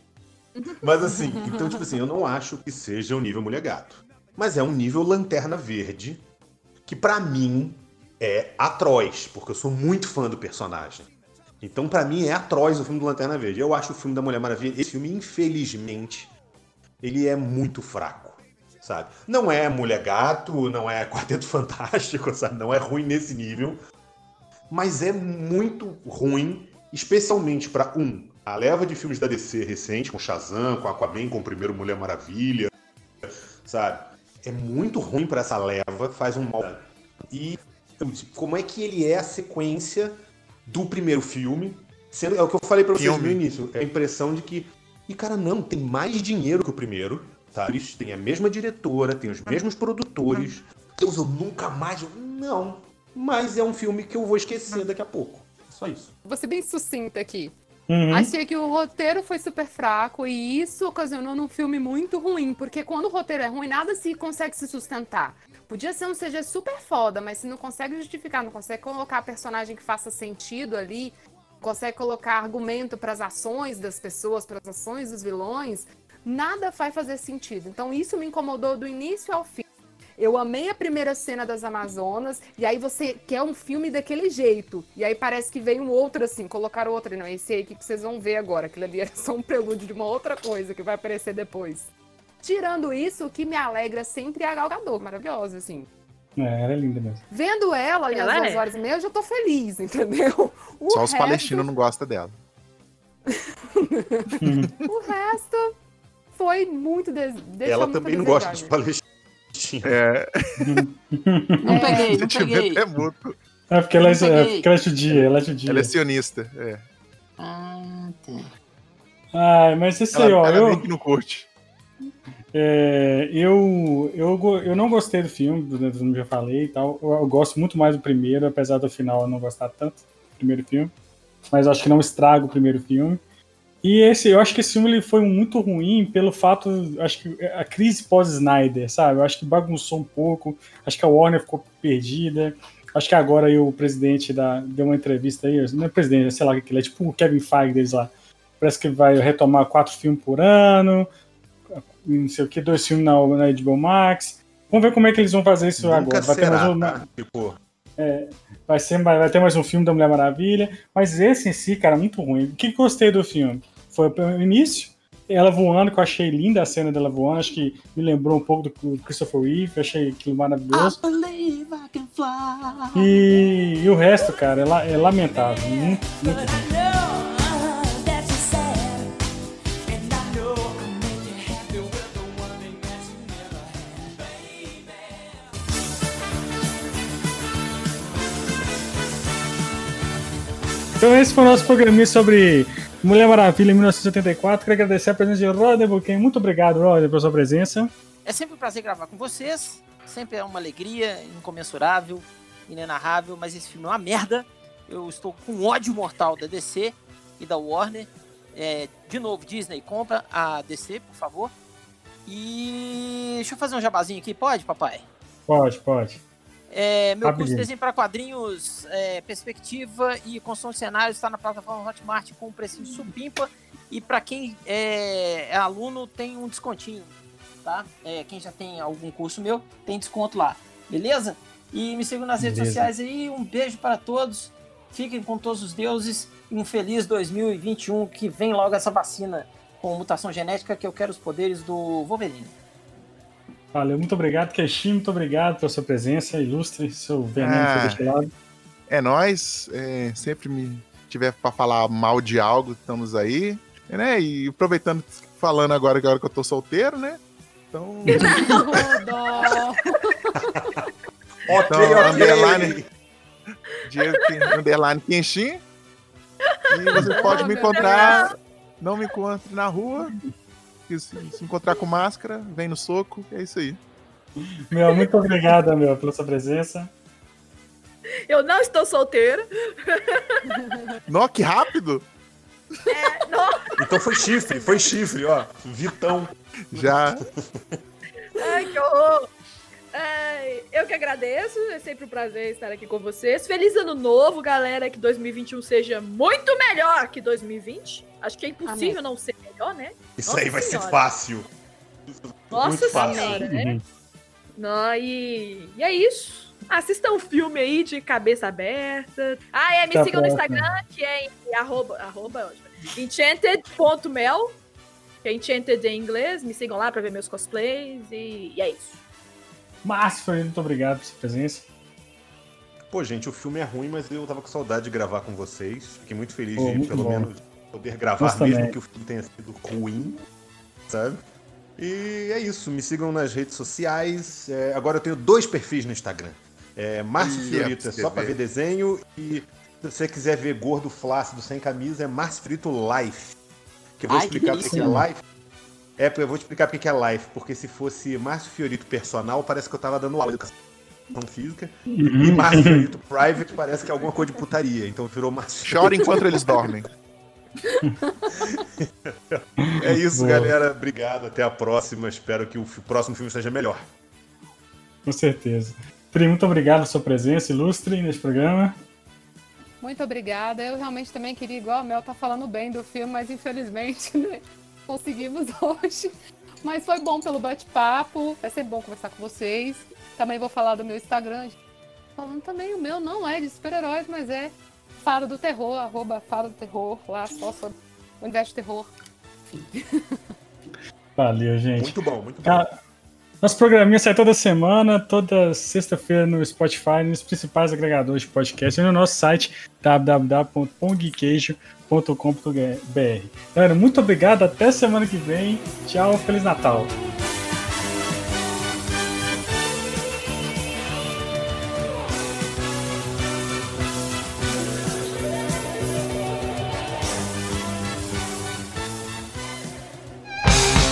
*laughs* Mas assim, então, tipo assim, eu não acho que seja o nível Mulher Gato. Mas é um nível Lanterna Verde, que pra mim é atroz, porque eu sou muito fã do personagem. Então, pra mim, é atroz o filme do Lanterna Verde. Eu acho o filme da Mulher Maravilha, esse filme, infelizmente, ele é muito fraco, sabe? Não é Mulher Gato, não é Quarteto *laughs* Fantástico, sabe? Não é ruim nesse nível. Mas é muito ruim, especialmente pra um, a leva de filmes da DC recente, com Shazam, com Aquaman, com o primeiro Mulher Maravilha, sabe? É muito ruim pra essa leva, faz um mal. E como é que ele é a sequência do primeiro filme? Sendo, é o que eu falei pra vocês Filme. no início, é a impressão de que, e cara, não, tem mais dinheiro que o primeiro, tá? Eles têm a mesma diretora, tem os mesmos produtores. Deus, eu nunca mais. Não, mas é um filme que eu vou esquecer daqui a pouco. Só isso. Vou ser bem sucinta aqui. Uhum. Achei que o roteiro foi super fraco e isso ocasionou num filme muito ruim, porque quando o roteiro é ruim, nada se consegue se sustentar. Podia ser um CG super foda, mas se não consegue justificar, não consegue colocar personagem que faça sentido ali, consegue colocar argumento para as ações das pessoas, para as ações dos vilões, nada vai fazer sentido. Então isso me incomodou do início ao fim. Eu amei a primeira cena das Amazonas, e aí você quer um filme daquele jeito. E aí parece que veio um outro assim, colocaram outro. Não, esse aí que vocês vão ver agora. Aquilo ali era *laughs* só um prelúdio de uma outra coisa que vai aparecer depois. Tirando isso, o que me alegra sempre é a Gal Gadot, maravilhosa, assim. É, ela é linda mesmo. Vendo ela ali Ela às duas é. horas e meia, eu já tô feliz, entendeu? O Só os resto- palestinos não gostam dela. *laughs* O resto foi muito. Deixou Ela muito também não gosta dos palestinos. É, Não peguei, não *laughs* peguei. é mútuo. É porque ela é, é porque ela é judia, ela é judia. Ela é sionista. É. Ah, tá. Ai, mas esse Ela, aí, ó, ela eu, que não curte. é, eu, eu, eu não gostei do filme, do filme eu já falei e tal. Eu, eu gosto muito mais do primeiro, apesar do final eu não gostar tanto do primeiro filme. Mas eu acho que não estraga o primeiro filme. E esse, eu acho que esse filme ele foi muito ruim pelo fato, acho que a crise pós-Snyder, sabe? Eu acho que bagunçou um pouco, acho que a Warner ficou perdida. Acho que agora aí o presidente da, deu uma entrevista aí, não é presidente, sei lá o que ele é, tipo o Kevin Feige deles lá. Parece que vai retomar quatro filmes por ano, não sei o que, dois filmes na, na HBO Max. Vamos ver como é que eles vão fazer isso Nunca agora. Vai ter, mais será, um, tá? Tipo, vai, ser, vai ter mais um filme da Mulher Maravilha. Mas esse em si, cara, muito ruim. O que que eu gostei do filme? Foi o início, ela voando, que eu achei linda a cena dela voando. Acho que me lembrou um pouco do Christopher Reeve, achei aquilo maravilhoso. I I. E, e o resto, cara, é, é lamentável. Muito, muito ruim. Então esse foi o nosso programinha sobre Mulher Maravilha 1984. Quero agradecer a presença de Roder Buquem. Muito obrigado, Roder, pela sua presença. É sempre um prazer gravar com vocês. Sempre é uma alegria incomensurável, inenarrável, mas esse filme é uma merda. Eu estou com ódio mortal da DC e da Warner. É, de novo, Disney, compra a DC, por favor. E deixa eu fazer um jabazinho aqui, pode, papai? Pode, pode. É, meu curso Rapidinho. de desenho para quadrinhos, é, perspectiva e construção de cenários está na plataforma Hotmart com um precinho supimpa. E para quem é, é aluno, tem um descontinho, tá? É, quem já tem algum curso meu, tem desconto lá, beleza? E me sigam nas redes Beleza. sociais aí. Um beijo para todos. Fiquem com todos os deuses. E um feliz 2021 que vem logo essa vacina com mutação genética que eu quero os poderes do Wolverine. Valeu, muito obrigado, Keixin. Muito obrigado pela sua presença. Ilustre seu veneno Ah. deste lado. É nós, é, sempre me tiver pra falar mal de algo, estamos aí, né? E aproveitando, falando agora que é a hora que eu tô solteiro, né? Então, *laughs* *laughs* Então, ok. underline. Diego underline Kenshin. E você pode me encontrar, não me encontre na rua. Que se, se encontrar com máscara, vem no soco, é isso aí. Meu, muito obrigado, meu, pela sua presença. Eu não estou solteira. Nó, que rápido! É, não. Então foi chifre, foi chifre, ó. Vitão. Já. Ai, que horror. Ai, eu que agradeço, é sempre um prazer estar aqui com vocês. Feliz ano novo, galera, que 2021 seja muito melhor que 2020. Acho que é impossível Amém. não ser melhor, né? Isso Nossa aí vai Senhora. ser fácil. Nossa Muito fácil. senhora, né? Uhum. Não, e, e é isso. Assistam um filme aí de cabeça aberta. Ah, é, me a sigam no. Instagram, que é em arroba, arroba é enchanted.mel, que é enchanted em inglês. Me sigam lá pra ver meus cosplays e, e é isso. Márcio, muito obrigado pela sua presença. Pô, gente, o filme é ruim, mas eu tava com saudade de gravar com vocês. Fiquei muito feliz Pô, de, muito pelo bom. menos, poder gravar, Nós mesmo também. que o filme tenha sido ruim, sabe? E é isso, me sigam nas redes sociais. É, agora eu tenho dois perfis no Instagram. É, Márcio Fiorito é é só pra ver desenho. E se você quiser ver gordo flácido sem camisa, é Márcio Frito Life. Que eu vou Ai, explicar porque que é life. É, porque eu vou te explicar porque que é life. Porque se fosse Márcio Fiorito personal, parece que eu tava dando aula de educação física. E Márcio Fiorito private parece que é alguma coisa de putaria. Então virou Márcio Chora enquanto eles dormem. *laughs* *laughs* É isso, Boa. galera. Obrigado. Até a próxima. Espero que o próximo filme seja melhor. Com certeza. Pri, muito obrigado pela sua presença ilustre neste programa. Muito obrigada. Eu realmente também queria, igual a Mel, tá falando bem do filme, mas infelizmente *laughs* né, conseguimos hoje. Mas foi bom pelo bate-papo. Vai ser bom conversar com vocês. Também vou falar do meu Instagram. Falando também, o meu não é de super-heróis, mas é Faro do Terror, arroba Faro do Terror, lá só sobre o universo de terror. Valeu, gente. Muito bom, muito bom. Nosso programinha sai toda semana, toda sexta-feira no Spotify, nos principais agregadores de podcast e no nosso site www.pongqueijo.com.br. Galera, muito obrigado, até semana que vem. Tchau, Feliz Natal.